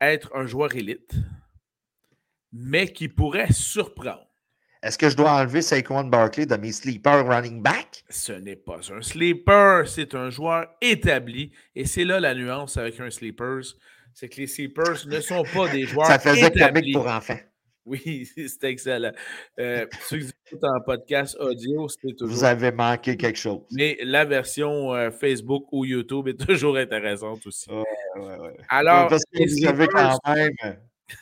être un joueur élite, mais qui pourrait surprendre. Est-ce que je dois enlever Saquon Barkley de mes sleepers running back? Ce n'est pas un sleeper, c'est un joueur établi. Et c'est là la nuance avec un sleeper. C'est que les sleepers ne sont pas des joueurs Ça faisait établis. pour enfants. Oui, c'est excellent. Euh, ceux qui écoutent en podcast audio, c'est toujours. Vous avez manqué quelque chose. Mais la version euh, Facebook ou YouTube est toujours intéressante aussi. Ouais, ouais, ouais. Alors, parce que vous avez quand même.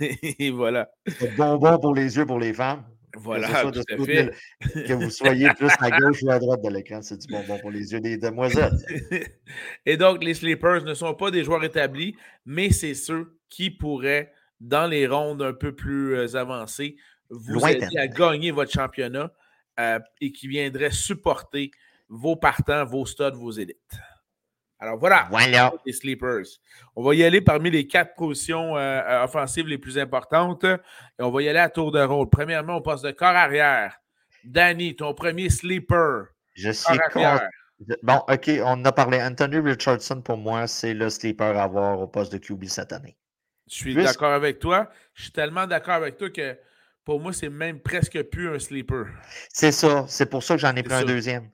Et voilà. Bonbon pour les yeux pour les femmes. Voilà, tout à fait. Que vous soyez plus à gauche ou à droite de l'écran, c'est du bonbon pour les yeux des demoiselles. Et donc, les sleepers ne sont pas des joueurs établis, mais c'est ceux qui pourraient, dans les rondes un peu plus euh, avancées, vous aider à gagner votre championnat euh, et qui viendraient supporter vos partants, vos studs, vos élites. Alors voilà, voilà. les sleepers. On va y aller parmi les quatre positions euh, euh, offensives les plus importantes et on va y aller à tour de rôle. Premièrement, on passe de corps arrière. Danny, ton premier sleeper. Je suis Bon, OK, on a parlé. Anthony Richardson, pour moi, c'est le sleeper à avoir au poste de QB cette année. Je suis d'accord avec toi. Je suis tellement d'accord avec toi que pour moi, c'est même presque plus un sleeper. C'est ça. C'est pour ça que j'en ai pris un deuxième.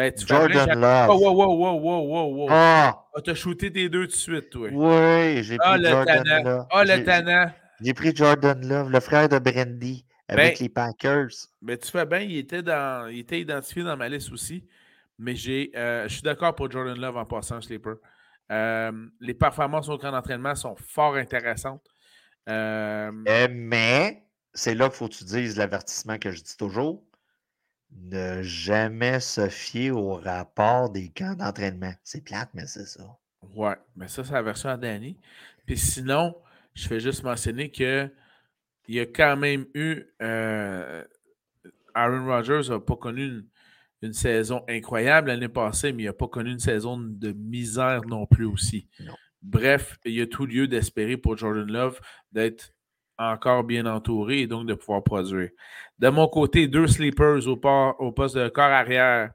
Ben, tu Jordan Love. Oh, wow, wow, wow, wow, wow, wow. Ah! ah t'as shooté tes deux tout de suite, toi. Oui, j'ai ah, pris Jordan Love. Ah, le tannant. J'ai pris Jordan Love, le frère de Brandy, avec ben, les Packers. Ben, tu fais bien, il était, dans, il était identifié dans ma liste aussi. Mais j'ai, euh, je suis d'accord pour Jordan Love en passant, Sleeper. Euh, les performances au camp d'entraînement sont fort intéressantes. Euh, mais c'est là qu'il faut que tu dises l'avertissement que je dis toujours ne jamais se fier au rapport des camps d'entraînement. C'est plate, mais c'est ça. Ouais, mais ça, c'est la version à Danny. Puis sinon, je fais juste mentionner que il y a quand même eu. Euh, Aaron Rodgers n'a pas connu une, saison incroyable l'année passée, mais il n'a pas connu une saison de misère non plus aussi. Bref, il y a tout lieu d'espérer pour Jordan Love d'être encore bien entouré et donc de pouvoir produire. De mon côté, deux sleepers au, au poste de corps arrière.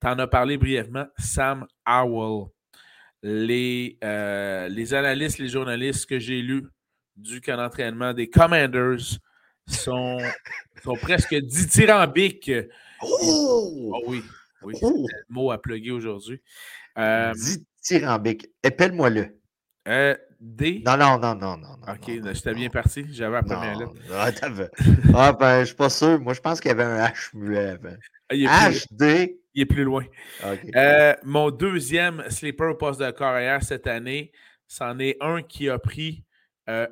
Tu en as parlé brièvement, Sam Howell. Les, euh, les analystes, les journalistes que j'ai lus du camp d'entraînement des Commanders sont, sont presque dithyrambiques. Oh! oh oui, oui c'est oh! le mot à plugger aujourd'hui. Euh, dithyrambique. Épelle-moi-le. Euh, D. Non, non, non, non, non. Ok, j'étais bien parti. J'avais la première lettre. Ah, ah, ben, je suis pas sûr. Moi, je pense qu'il y avait un H muet ah, HD. Il est plus loin. Euh, mon deuxième sleeper au poste de carrière cette année, c'en est un qui a pris euh,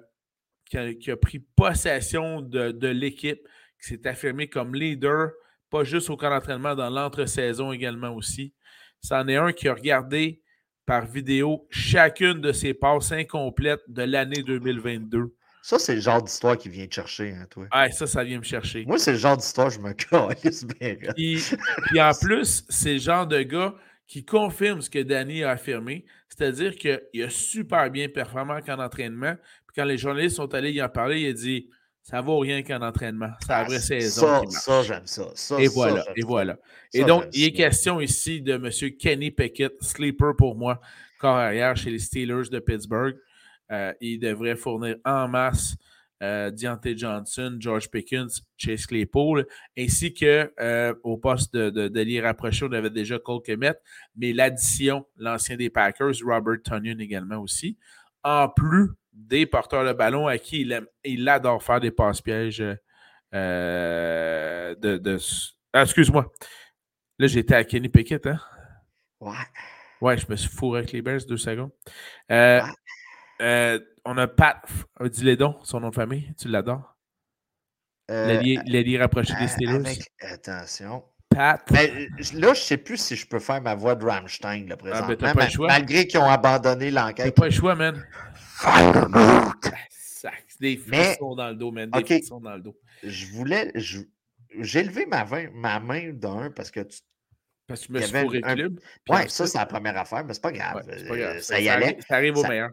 qui a, pris possession de, l'équipe, qui s'est affirmé comme leader, pas juste au camp d'entraînement, dans l'entre-saison également aussi. C'en est un qui a regardé par vidéo chacune de ses passes incomplètes de l'année 2022. Ça, c'est le genre d'histoire qui vient te chercher, hein, toi. Ah, ça, ça vient me chercher. Moi, c'est le genre d'histoire, je me calisse bien. Puis, puis en plus, c'est le genre de gars qui confirme ce que Danny a affirmé, c'est-à-dire qu'il a super bien performé qu'en entraînement. Puis quand les journalistes sont allés y en parler, il a dit ça vaut rien qu'en entraînement. C'est la ah, vraie saison. Ça, ça j'aime ça. ça. Et voilà. et voilà. et donc, il est question ici de M. Kenny Pickett, sleeper pour moi, corps arrière chez les Steelers de Pittsburgh. Euh, il devrait fournir en masse euh, Deontay Johnson, George Pickens, Chase Claypool, ainsi que euh, au poste de, de, rapproché, on avait déjà Cole Kemet, mais l'addition, l'ancien des Packers, Robert Tonyan également aussi, en plus des porteurs de ballon à qui il, aime, il adore faire des passes-pièges euh, de. Ah, excuse-moi. Là, j'étais à Kenny Pickett, hein? Ouais. Ouais, je me suis fourré avec les Bears deux secondes. Ouais. Euh, on a Pat, dis-le donc, son nom de famille, tu l'adores? Euh, L'allié rapproché des Steelers. attention. Pat. Mais, ben, là, je ne sais plus si je peux faire ma voix de Rammstein, là, ah, ben, présentement. malgré qu'ils ont abandonné l'enquête. T'as pas le choix, man. Des frissons dans le dos, man. Des frissons dans le dos. Je voulais. J'ai levé ma, ma main d'un parce que tu parce que tu me suis fourré un... club. Oui, ça, c'est la première affaire, mais c'est pas grave. pas grave. Euh, ça, y allait. Ça arrive au meilleur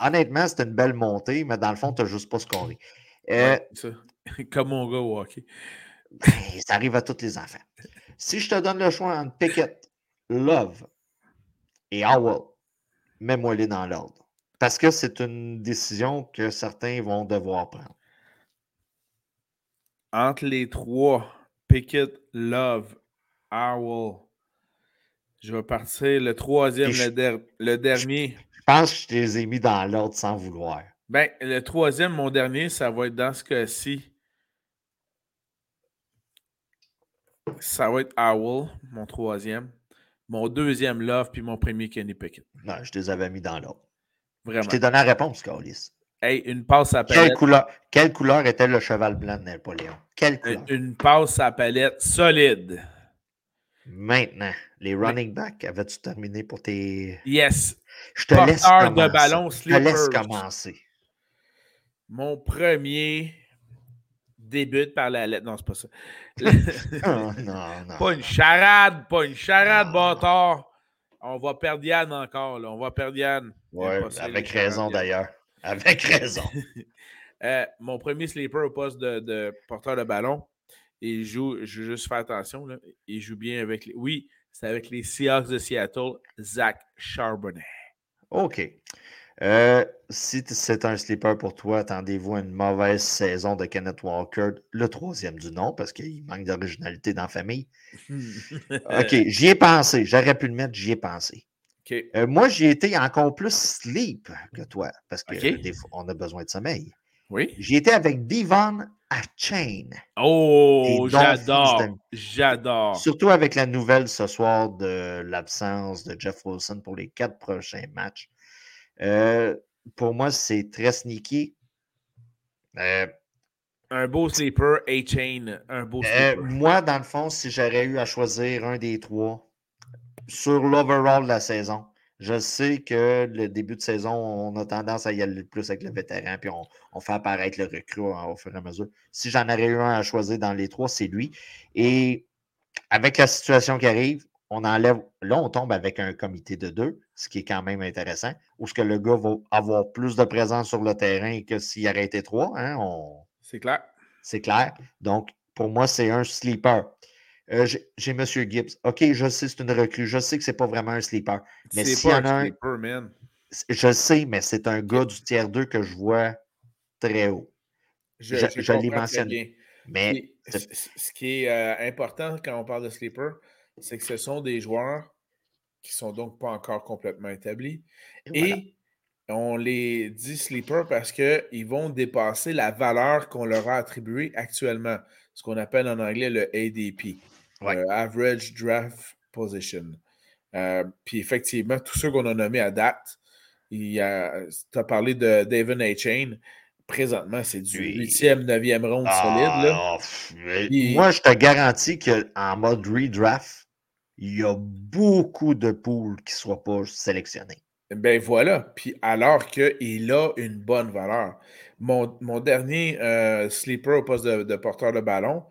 honnêtement, c'était une belle montée, mais dans le fond, tu n'as juste pas scoré. Euh, Comme mon gars au hockey. Ben, ça arrive à tous les enfants. Si je te donne le choix entre Pickett, Love et Howell, mets-moi-les dans l'ordre. Parce que c'est une décision que certains vont devoir prendre. Entre les trois, Pickett, Love, Howell, je vais partir le troisième, le dernier. Je pense que je les ai mis dans l'ordre sans vouloir. Ben, le troisième, mon dernier, ça va être dans ce cas-ci. Ça va être Owl, mon troisième. Mon deuxième Love, puis mon premier Kenny Pickett. Non, je les avais mis dans l'ordre. Vraiment. Je t'ai donné la réponse, Carlis. Hey, une passe à palette. Quelle couleur, quelle couleur était le cheval blanc de Napoléon? Quelle couleur? Une passe à palette solide. Maintenant, les running backs, avais-tu terminé pour tes. Yes. Je te laisse commencer. de ballon, Je te laisse commencer. Mon premier débute par la lettre. Non, c'est pas ça. non, non, non. Pas une charade, pas une charade, bâtard. On va perdre Yann encore, là. On va perdre Yann. Oui, avec raison d'ailleurs. Avec raison. Euh, mon premier sleeper au poste de, porteur de ballon, il joue, je veux juste faire attention, là, il joue bien avec les. Oui, c'est avec les Seahawks de Seattle, Zach Charbonnet. OK. Euh, si c'est un sleeper pour toi, attendez-vous à une mauvaise saison de Kenneth Walker, le troisième du nom, parce qu'il manque d'originalité dans la famille. OK, j'y ai pensé. J'aurais pu le mettre, j'y ai pensé. Euh, moi, j'y étais encore plus sleep que toi, parce qu'on a besoin de sommeil. Oui. J'y étais avec Devon Chain. Oh, j'adore. J'adore. Surtout avec la nouvelle ce soir de l'absence de Jeff Wilson pour les quatre prochains matchs. Euh, pour moi, c'est très sneaky. Euh, un beau sleeper, A-Chain. Un beau euh, sleeper. moi, dans le fond, si j'aurais eu à choisir un des trois sur l'overall de la saison, je sais que le début de saison, on a tendance à y aller plus avec le vétéran, puis on, fait apparaître le recrue hein, au fur et à mesure. Si j'en aurais eu un à choisir dans les trois, c'est lui. Et avec la situation qui arrive, on enlève. Là, on tombe avec un comité de deux, ce qui est quand même intéressant, où ce que le gars va avoir plus de présence sur le terrain que s'il aurait été trois. Hein, c'est clair. C'est clair. Donc, pour moi, c'est un sleeper. Euh, j'ai M. Gibbs. OK, je sais, c'est une recrue. Je sais que ce n'est pas vraiment un sleeper. Mais y en a un. Sleeper, man. Je sais, mais c'est un gars du tiers 2 que je vois très haut. Je, je, l'ai mentionné. Mais ce qui est euh, important quand on parle de sleeper, c'est que ce sont des joueurs qui ne sont donc pas encore complètement établis. Et, on les dit sleeper parce qu'ils vont dépasser la valeur qu'on leur a attribuée actuellement, ce qu'on appelle en anglais le ADP. Euh, average Draft Position. Euh, puis effectivement, tous ceux qu'on a nommés à date, tu as parlé de David A. Chain. Présentement, c'est du 8e, 9e ronde solide. Là. Ah, moi, je te garantis qu'en mode redraft, il y a beaucoup de poules qui ne soient pas sélectionnés. Ben voilà. Puis alors qu'il a une bonne valeur. Mon, dernier euh, sleeper au poste de, porteur de ballon,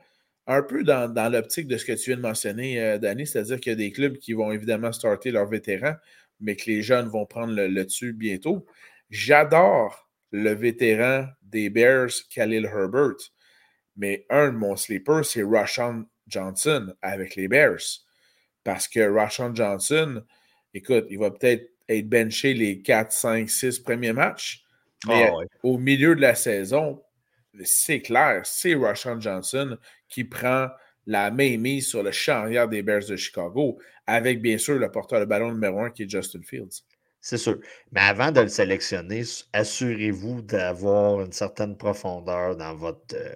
un peu dans, l'optique de ce que tu viens de mentionner, euh, Danny, c'est-à-dire qu'il y a des clubs qui vont évidemment starter leurs vétérans, mais que les jeunes vont prendre le, le dessus bientôt. J'adore le vétéran des Bears, Khalil Herbert. Mais un de mon sleeper, c'est Rashawn Johnson avec les Bears. Parce que Rashawn Johnson, écoute, il va peut-être être benché les 4, 5, 6 premiers matchs. Mais ah au milieu de la saison, c'est clair, c'est Rashawn Johnson qui prend la main mise sur le charnière des Bears de Chicago, avec bien sûr le porteur de ballon numéro un qui est Justin Fields. C'est sûr. Mais avant de le sélectionner, assurez-vous d'avoir une certaine profondeur dans votre euh,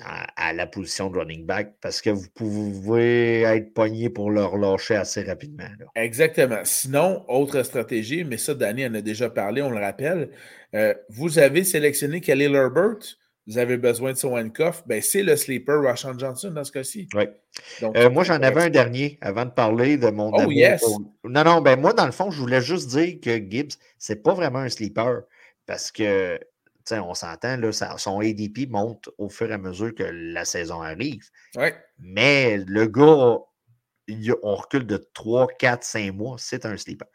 à la position de running back parce que vous pouvez être pogné pour le relâcher assez rapidement. Exactement. Sinon, autre stratégie, mais ça, Danny en a déjà parlé, on le rappelle. Euh, vous avez sélectionné Khalil Herbert, vous avez besoin de son handcuff, ben c'est le sleeper Rashawn Johnson dans ce cas-ci. Oui. Euh, moi, j'en avais un dernier avant de parler de mon. Oh, yes. Non, non, ben moi, dans le fond, je voulais juste dire que Gibbs, c'est pas vraiment un sleeper parce que, on s'entend, son ADP monte au fur et à mesure que la saison arrive. Ouais. Mais le gars, on recule de 3, 4, 5 mois, c'est un sleeper.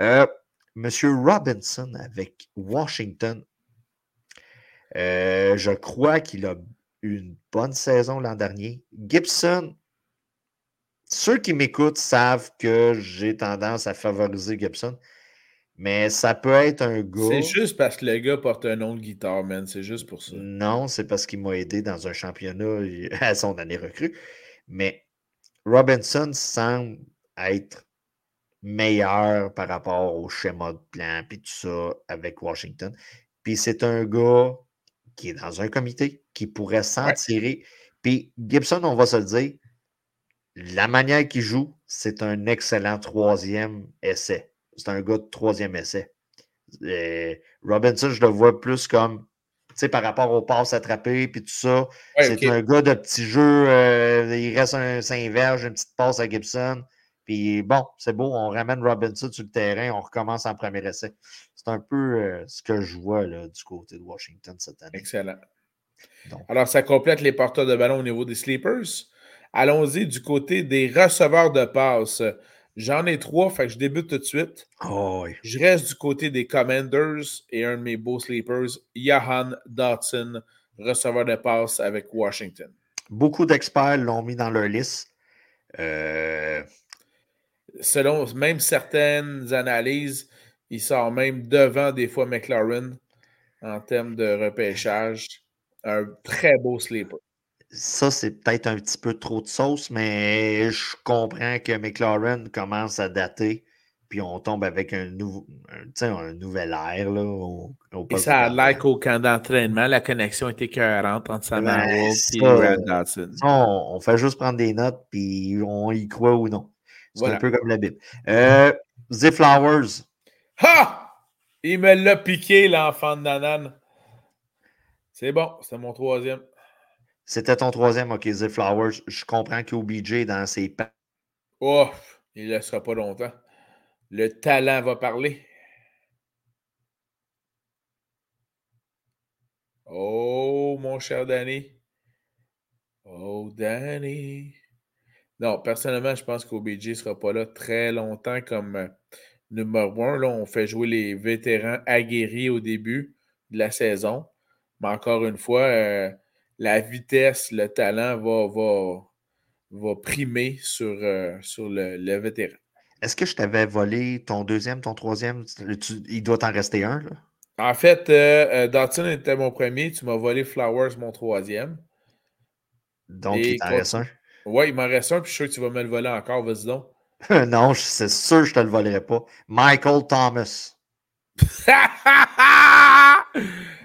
Euh, Monsieur Robinson avec Washington euh, je crois qu'il a eu une bonne saison l'an dernier. Gibson, ceux qui m'écoutent savent que j'ai tendance à favoriser Gibson, mais ça peut être un gars. C'est juste parce que le gars porte un nom de guitare, man. C'est juste pour ça. Non, c'est parce qu'il m'a aidé dans un championnat à son année recrue. Mais Robinson semble être meilleur par rapport au schéma de plan puis tout ça avec Washington. Puis c'est un gars qui est dans un comité, qui pourrait s'en tirer. Puis Gibson, on va se le dire, la manière qu'il joue, c'est un excellent troisième essai. C'est un gars de troisième essai. Euh, Robinson, je le vois plus comme, tu sais, par rapport aux passes attrapées, puis tout ça. c'est un gars de petits jeux. Euh, il reste un Saint-Verge, une petite passe à Gibson. Puis bon, c'est beau, on ramène Robinson sur le terrain, on recommence en premier essai. C'est un peu euh, ce que je vois là, du côté de Washington cette année. Excellent. Alors, ça complète les porteurs de ballon au niveau des sleepers. Allons-y du côté des receveurs de passe. J'en ai trois, fait que je débute tout de suite. Oh je reste du côté des Commanders et un de mes beaux sleepers, Jahan Dotson, receveur de passe avec Washington. Beaucoup d'experts l'ont mis dans leur liste. Euh, selon même certaines analyses, il sort même devant des fois McLaren en termes de repêchage. Un très beau sleeper. Ça, c'est peut-être un petit peu trop de sauce, mais je comprends que McLaren commence à dater, puis on tombe avec un, nouveau, un, nouvel air. Là, et ça a l'air qu'au camp d'entraînement, la connexion était cohérente entre Sam ben, et Brad. On, on, fait juste prendre des notes, puis on y croit ou non. C'est un peu comme la Bible. Euh, The Flowers. Ha! Il me l'a piqué, l'enfant de Nanan. C'est bon, c'est mon troisième. C'était ton troisième, OK, The Flowers. Je comprends qu'OBJ dans ses pas. Oh, il ne laissera pas longtemps. Le talent va parler. Oh, mon cher Danny. Oh, Danny. Non, personnellement, je pense qu'OBJ ne sera pas là très longtemps comme euh, numéro un. Là, on fait jouer les vétérans aguerris au début de la saison. Mais encore une fois, euh, la vitesse, le talent va, va, va primer sur, euh, sur le, vétéran. Est-ce que je t'avais volé ton deuxième, ton troisième? il doit t'en rester un, là? En fait, euh, Dotson était mon premier. Tu m'as volé Flowers, mon troisième. Donc, il t'en reste un? Oui, il m'en reste un, puis je suis sûr que tu vas me le voler encore, vas-y donc. non, c'est sûr que je ne te le volerai pas. Michael Thomas.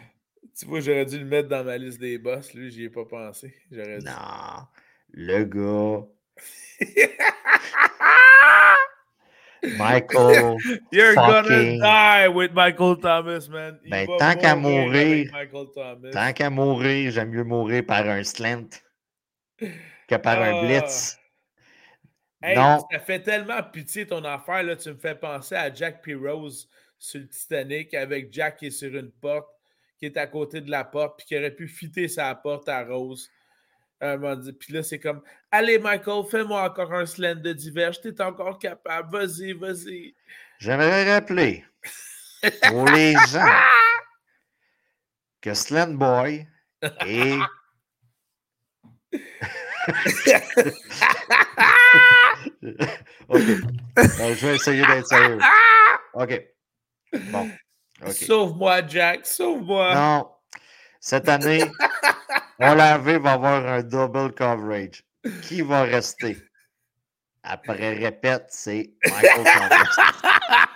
tu vois, j'aurais dû le mettre dans ma liste des boss. Lui, j'y ai pas pensé. Non, le gars. Michael. You're gonna die with Michael Thomas, man. Ben, tant qu'à mourir, tant qu'à mourir, j'aime mieux mourir par un slant que par un ah. blitz. non. Ça fait tellement pitié ton affaire. Là. Tu me fais penser à Jack P. Rose sur le Titanic avec Jack qui est sur une porte, qui est à côté de la porte, puis qui aurait pu fitter sa porte à Rose. Puis là, c'est comme Allez, Michael, fais-moi encore un slant de diverge. T'es encore capable. Vas-y, vas-y. J'aimerais rappeler pour les gens que Slant Boy est. OK. Euh, je vais essayer d'être sérieux. OK. Bon. Sauve-moi, Jack. Sauve-moi. Non. Cette année, Olave va avoir un double coverage. Qui va rester? Après répète, c'est Michael Thomas.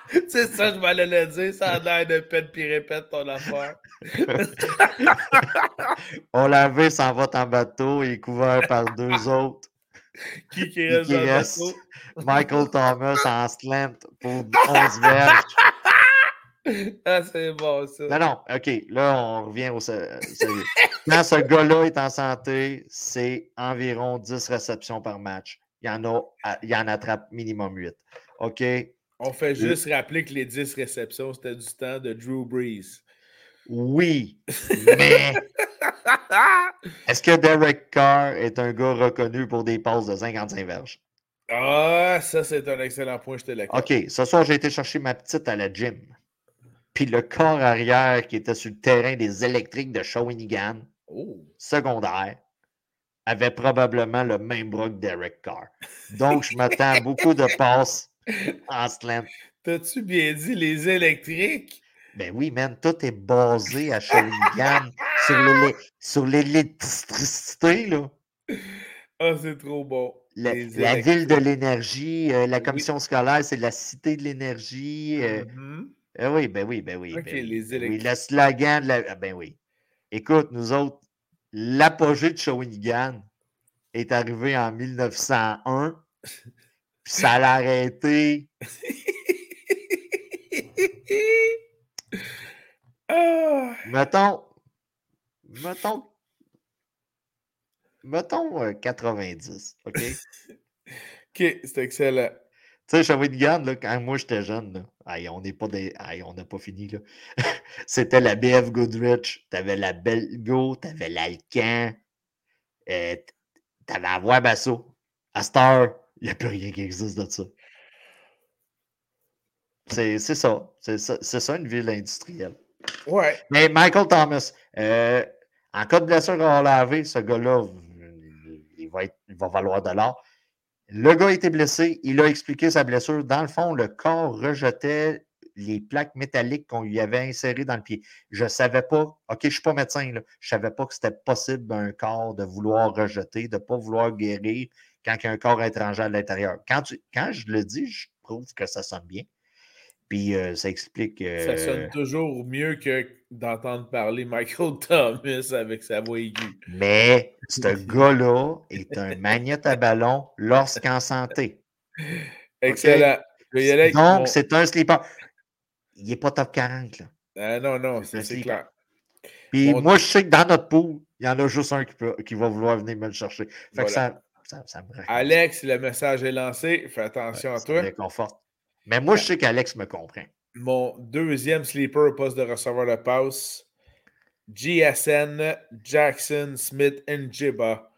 c'est ça, je m'allais le dire. Ça a l'air de pète puis répète ton affaire. Olave s'en va en bateau. Il est couvert par deux autres. Qui, qui reste, qui reste? Michael Thomas en slant pour 11 verges. Ah, c'est bon, ça. Non, non, OK. Là, on revient au sérieux. Quand ce gars-là est en santé, c'est environ 10 réceptions par match. Il y en, a, il en attrape minimum 8. OK? On fait juste rappeler que les 10 réceptions, c'était du temps de Drew Brees. Oui, mais est-ce que Derek Carr est un gars reconnu pour des passes de 55 verges? Ah, ça, c'est un excellent point, je te l'accorde. OK, ce soir, j'ai été chercher ma petite à la gym. Puis le corps arrière qui était sur le terrain des électriques de Shawinigan, oh. secondaire, avait probablement le même bras que Derek Carr. Donc, je m'attends à beaucoup de passes en slam. T'as-tu bien dit les électriques? Ben oui, man, tout est basé à Shawinigan sur l'électricité, là. Ah, c'est trop bon. La, ville de l'énergie, euh, la commission scolaire, c'est la cité de l'énergie. Euh, mm-hmm. Eh oui, ben oui, ben oui. ben oui. Le slogan de la. Ah, ben oui. Écoute, nous autres, l'apogée de Shawinigan est arrivé en 1901, puis ça l'a arrêté. Ah! Mettons. Mettons. Mettons 90, euh, OK? OK, c'est excellent. Tu sais, Shawinigan, là, quand moi j'étais jeune, là, on n'est pas des. on n'a pas fini. là. C'était la BF Goodrich, t'avais la Belgo, t'avais l'Alcan, euh, t'avais la Voix Basso. À Star, il n'y a plus rien qui existe de ça. C'est ça. C'est ça, ça, une ville industrielle. Ouais. Mais Michael Thomas, euh, en cas de blessure à laver, ce gars-là, il va, il va valoir de l'or. Le gars été blessé, il a expliqué sa blessure. Dans le fond, le corps rejetait les plaques métalliques qu'on lui avait insérées dans le pied. Je ne savais pas, OK, je ne suis pas médecin, là, je ne savais pas que c'était possible d'un corps de vouloir rejeter, de ne pas vouloir guérir quand il y a un corps étranger à l'intérieur. Quand, quand je le dis, je trouve que ça sonne bien. Puis euh, ça explique. Ça sonne euh, toujours mieux que d'entendre parler Michael Thomas avec sa voix aiguë. Mais ce gars-là est un magnète à ballon lorsqu'en santé. Excellent. Donc, c'est un sleeper. Il n'est pas top 40. Là. Ah, non, non, c'est clair. Puis moi, je sais que dans notre pool, il y en a juste un qui, peut, qui va vouloir venir me le chercher. Fait que ça, ça, me Alex, le message est lancé. Fais attention à toi. Réconforte. Mais moi, je sais qu'Alex me comprend. Mon deuxième sleeper au poste de receveur de passe, GSN, Jackson, Smith et Jiba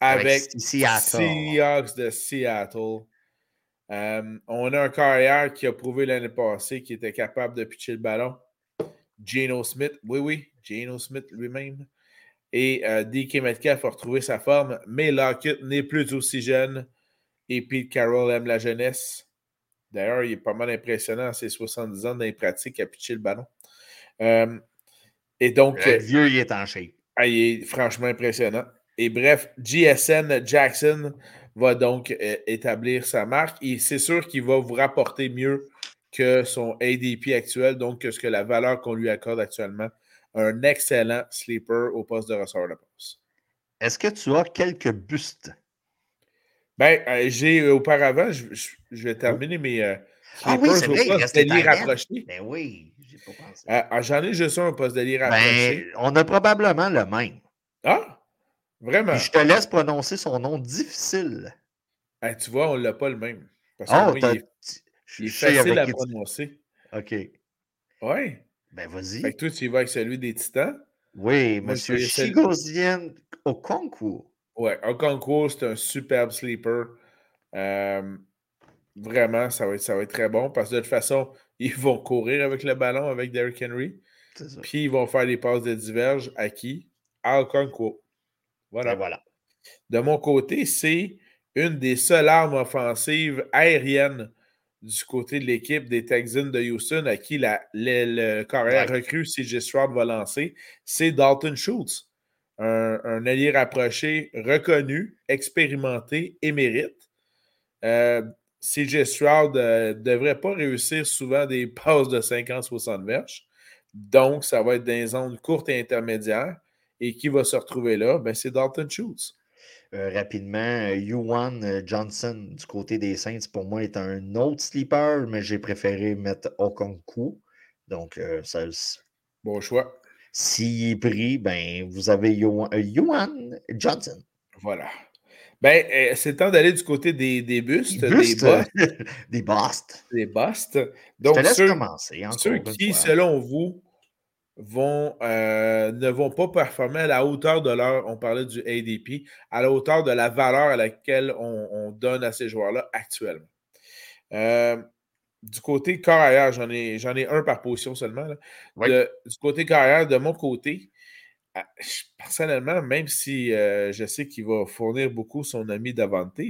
avec, Seahawks de Seattle. Euh, on a un carrière qui a prouvé l'année passée qu'il était capable de pitcher le ballon. Geno Smith, oui, oui, Geno Smith lui-même. Et euh, DK Metcalf a retrouvé sa forme, mais Lockett n'est plus aussi jeune. Et Pete Carroll aime la jeunesse. D'ailleurs, il est pas mal impressionnant à ses 70 ans dans pratique à pitcher le ballon. Euh, et donc. Le vieux, il est en shape. Ah, il est franchement impressionnant. Et bref, GSN Jackson va donc euh, établir sa marque et c'est sûr qu'il va vous rapporter mieux que son ADP actuel, donc que ce que la valeur qu'on lui accorde actuellement. Un excellent sleeper au poste de ressort de poste. Est-ce que tu as quelques bustes? Ben, euh, j'ai euh, auparavant, je, vais terminer mes, euh, Ah oui, c'est vrai, il reste Tyrant. rapproché. Ben oui, j'ai pas pensé. Euh, ah, J'en ai juste un poste d'allié Ben, rapproché. on a probablement le même. Ah! Vraiment? Puis je te laisse prononcer son nom difficile. Ah, tu vois, on l'a pas le même. Parce que Oh, moi, t'as- il est, il facile à prononcer. OK. Ouais. Ben, vas-y. Fait que toi, tu y vas avec celui des Titans. Oui, Moi, monsieur je vais essayer- Chigozien Okonkwo. Ouais, Okonkwo, c'est un superbe sleeper. Euh, vraiment, ça va, être, ça va être très bon parce que de toute façon, ils vont courir avec le ballon avec Derrick Henry. Puis ils vont faire des passes de diverge à qui? À Okonkwo. Voilà. Ben, voilà. De mon côté, c'est une des seules armes offensives aériennes du côté de l'équipe des Texans de Houston à qui la, le, le carrière Ouais. recrue CJ Stroud va lancer. C'est Dalton Schultz, un, un allié rapproché reconnu, expérimenté, émérite. Euh, CJ Stroud ne devrait pas réussir souvent des passes de 50-60 verges. Donc, ça va être dans les zones courtes et intermédiaires. Et qui va se retrouver là? Ben, c'est Dalton Schultz. Euh, rapidement, euh, Yuan euh, Johnson du côté des Saints, pour moi, est un autre sleeper, mais j'ai préféré mettre Okonkwo. Donc, euh, ça, Bon choix. S'il est pris, ben, vous avez Yuan, euh, Johnson. Voilà. Ben, euh, c'est temps d'aller du côté des, des bustes, Des bustes, busts, des busts. des bustes. Je Donc, te laisse ceux, commencer. qui, selon vous, vont, euh, ne vont pas performer à la hauteur de leur, on parlait du ADP, à la hauteur de la valeur à laquelle on, on donne à ces joueurs-là actuellement. Euh, du côté carrière, j'en ai, j'en ai un par position seulement. là. Oui. De- du côté carrière, de mon côté, ah, personnellement, même si euh, je sais qu'il va fournir beaucoup son ami Davante,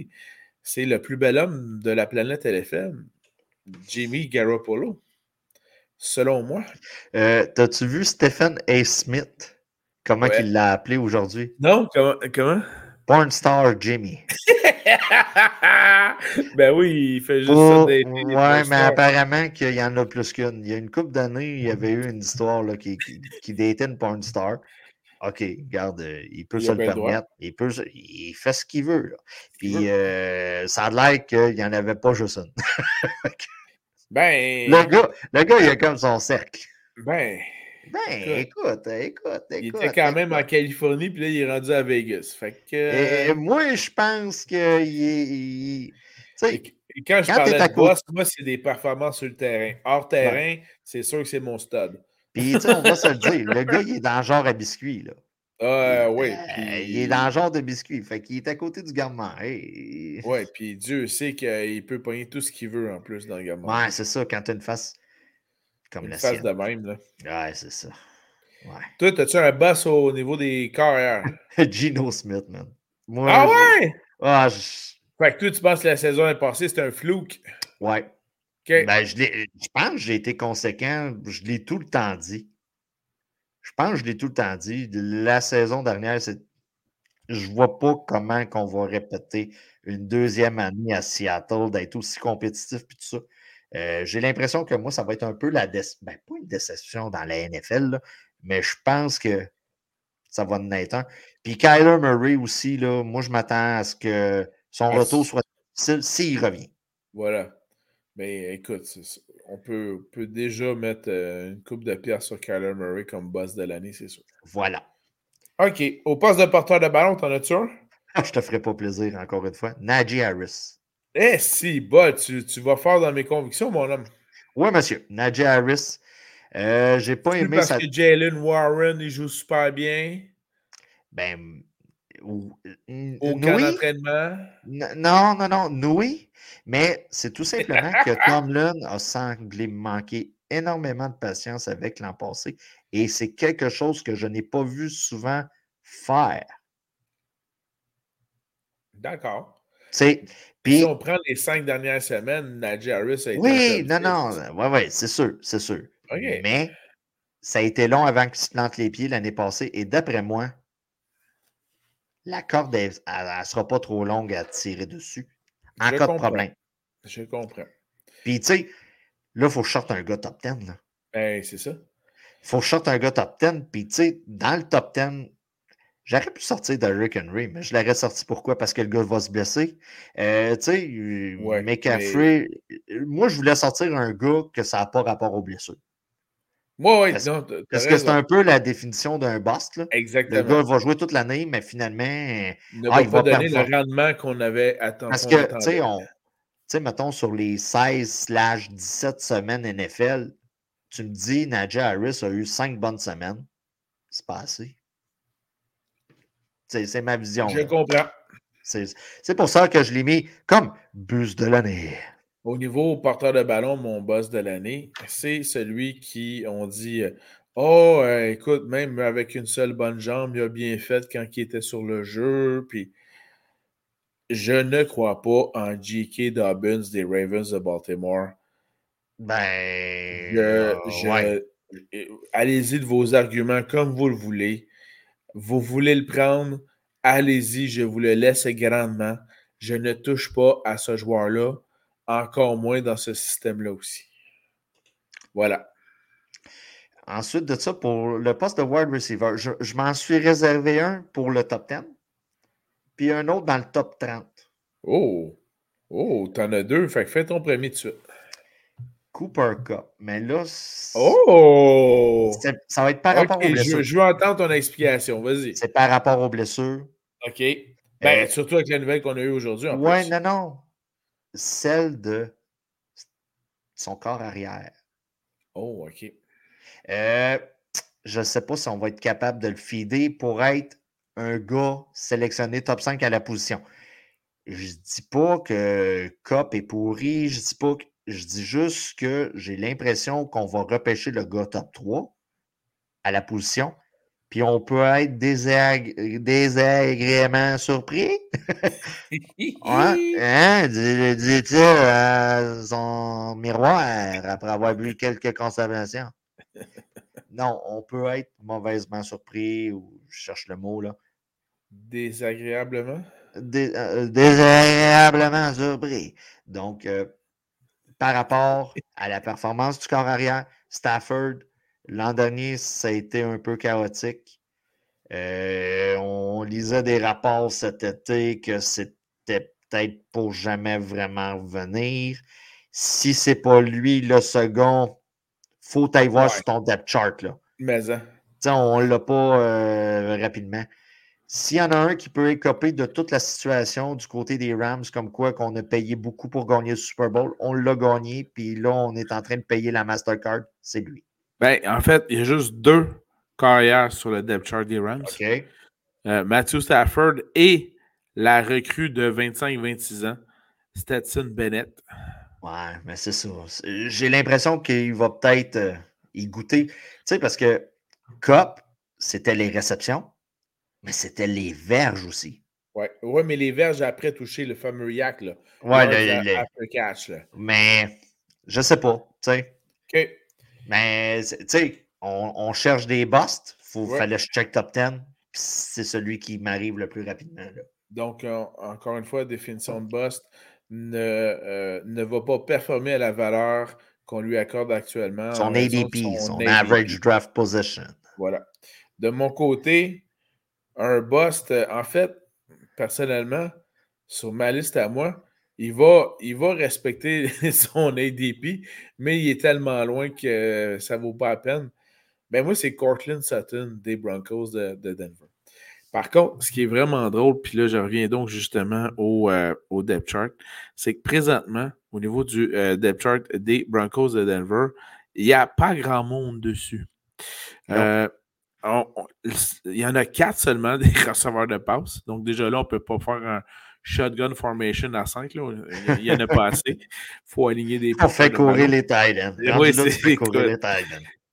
c'est le plus bel homme de la planète LFM, Jimmy Garoppolo. Selon moi. Euh, T'as-tu vu Stephen A. Smith? Comment Ouais. il l'a appelé aujourd'hui? Non, comment? comment? Pornstar Jimmy. ben oui, il fait juste Oh, ça des, des ouais, mais apparemment qu'il y en a plus qu'une. Il y a une couple d'années, il y avait eu une histoire là, qui, qui, qui datait une porn star. OK, regarde, euh, il peut Il se le droit. permettre. Il, peut, il fait ce qu'il veut. là. Puis euh, ça a l'air qu'il n'y en avait pas juste une. Ben, Le gars, le gars, il a comme son cercle. ben, Ben, écoute, écoute, écoute. il était quand même en. Californie, puis là, il est rendu à Vegas. Fait que. Et euh, moi, je pense est. il- tu sais, et- quand je quand parlais de boss, moi, c'est des performances sur le terrain. Hors terrain, c'est sûr que c'est mon stud. Puis, tu sais, on va se le dire, le gars, il est dans le genre à biscuit, là. Ah, oui. Euh, puis- Il est dans le genre de biscuit. Fait qu'il est à côté du gamin. Hey. Ouais, puis Dieu sait qu'il peut pogner tout ce qu'il veut en plus dans le gamin. Ouais, c'est ça, quand tu as une face comme Une la face de même, là. Ouais, c'est ça. Ouais. Toi, as-tu un boss au niveau des carrières? Gino Smith, man. Moi, ah ouais? Ah, je- Fait que toi, tu penses que la saison est passée, c'était un flouk. Ouais. Ben, je, je pense que j'ai été conséquent. Je l'ai tout le temps dit. Je pense que je l'ai tout le temps dit. La saison dernière, c'est. Je vois pas comment qu'on va répéter une deuxième année à Seattle, d'être aussi compétitif puis tout ça. Euh, j'ai l'impression que moi, ça va être un peu la dé- ben, pas une déception dans la NFL, là, mais je pense que ça va en être un. Puis Kyler Murray aussi, là, moi, je m'attends à ce que son Ah, retour soit difficile s'il revient. Voilà. Mais écoute, on peut, peut déjà mettre euh, une coupe de pierre sur Kyler Murray comme boss de l'année, c'est sûr. Voilà. OK. Au poste de porteur de ballon, t'en as-tu un? Je te ferai pas plaisir encore une fois. Najee Harris. Eh si, bah, tu, tu vas fort dans mes convictions, mon homme. Oui, monsieur. Najee Harris. Euh, j'ai pas aimé parce que Jalen Warren, il joue super bien Ben. n- au camp d'entraînement. Non, non, non. Oui. Mais c'est tout simplement que Tomlin a semblé manquer énormément de patience avec l'an passé. Et c'est quelque chose que je n'ai pas vu souvent faire. D'accord. Si on prend les cinq dernières semaines, Najee Harris a été oui, non, non. Oui, oui, c'est sûr, c'est sûr. Mais ça a été long avant qu'il se plante les pieds l'année passée. Et d'après moi, la corde, elle ne sera pas trop longue à tirer dessus en Je cas comprends. de problème. Je comprends. Puis, tu sais, là, il faut que je sorte un gars top 10. Là. Ben, c'est ça. faut que je sorte un gars top 10. Puis, tu sais, dans le top 10, J'aurais pu sortir Derrick Henry, mais je l'aurais sorti pourquoi? Parce que le gars va se blesser. Euh, tu sais, ouais, McCaffrey, moi, je voulais sortir un gars que ça n'a pas rapport aux blessures. Oui, oui, parce, parce que c'est un peu la définition d'un bust. Là. Exactement. Le gars va jouer toute l'année, mais finalement. Il ne ah, va pas donner le rendement qu'on avait attendu. Parce que, tu sais, on. Sais, mettons, sur les 16/17 semaines NFL, tu me dis, Nadja Harris a eu 5 bonnes semaines. C'est pas assez. C'est ma vision. Je comprends. C'est pour ça que je l'ai mis comme bus de l'année. Au niveau porteur de ballon, mon boss de l'année, c'est celui qui, on dit, oh, euh, écoute, même avec une seule bonne jambe, il a bien fait quand il était sur le jeu. Puis, je ne crois pas en J.K. Dobbins des Ravens de Baltimore. Ben. Euh, allez-y de vos arguments comme vous le voulez. Vous voulez le prendre, allez-y, je vous le laisse grandement. Je ne touche pas à ce joueur-là, encore moins dans ce système-là aussi. Voilà. Ensuite de ça, pour le poste de wide receiver, je, m'en suis réservé un pour le top 10, puis un autre dans le top 30. Oh! Oh, t'en as deux, fait que fais ton premier de suite. Cooper Cup. Mais là. Oh! Ça va être par rapport aux blessures. Je, veux entendre ton explication. Vas-y. C'est par rapport aux blessures. OK. Ben, euh, surtout avec la nouvelle qu'on a eue aujourd'hui. Oui, non, non. Celle de son corps arrière. Oh, OK. Euh, je ne sais pas si on va être capable de le feeder pour être un gars sélectionné top 5 à la position. Je ne dis pas que Cop est pourri, je ne dis pas que je dis juste que j'ai l'impression qu'on va repêcher le gars top 3 à la position. Puis on peut être désagréablement surpris. hein? Dit-il à son miroir après avoir bu quelques conservations. Non, on peut être mauvaisement surpris, ou je cherche le mot là. Désagréablement? Euh, désagréablement surpris. Donc, euh, par rapport à la performance du corps arrière, Stafford, l'an dernier, ça a été un peu chaotique. Euh, on lisait des rapports cet été que c'était peut-être pour jamais vraiment venir. Si c'est pas lui le second, faut aller voir sur ton depth chart. Là. Mais hein. on ne l'a pas euh, rapidement. S'il y en a un qui peut écoper de toute la situation du côté des Rams, comme quoi qu'on a payé beaucoup pour gagner le Super Bowl, on l'a gagné, puis là, on est en train de payer la Mastercard, c'est lui. Ben, en fait, il y a juste deux carrières sur le depth chart des Rams. Euh, Matthew Stafford et la recrue de 25-26 ans, Stetson Bennett. Ouais, mais c'est ça. J'ai l'impression qu'il va peut-être euh, y goûter. Tu sais, parce que Cop, c'était les réceptions. Mais c'était les verges aussi. Oui, ouais, mais les verges après toucher le fameux yak, là. Ouais, le, le, catch, là. Mais je sais pas, tu sais. OK. Mais, tu sais, on, on, cherche des busts. Il fallait que je check top 10. C'est celui qui m'arrive le plus rapidement. Là. Donc, encore une fois, définition de bust ne, euh, ne va pas performer à la valeur qu'on lui accorde actuellement. Son ADP, son, average draft position. Voilà. De mon côté, un bust, euh, en fait, personnellement, sur ma liste à moi, il va, il va respecter son ADP, mais il est tellement loin que ça ne vaut pas la peine. Ben moi, c'est Cortland Sutton des Broncos de, Denver. Par contre, ce qui est vraiment drôle, puis là, je reviens donc justement au, euh, au depth chart, c'est que présentement, au niveau du euh, depth chart des Broncos de Denver, il n'y a pas grand monde dessus il y en a quatre seulement des receveurs de passe. Donc, déjà là, on ne peut pas faire un shotgun formation à 5. Il n'y en a pas assez. Il faut aligner des On fait courir les Titans. Oui, c'est courir les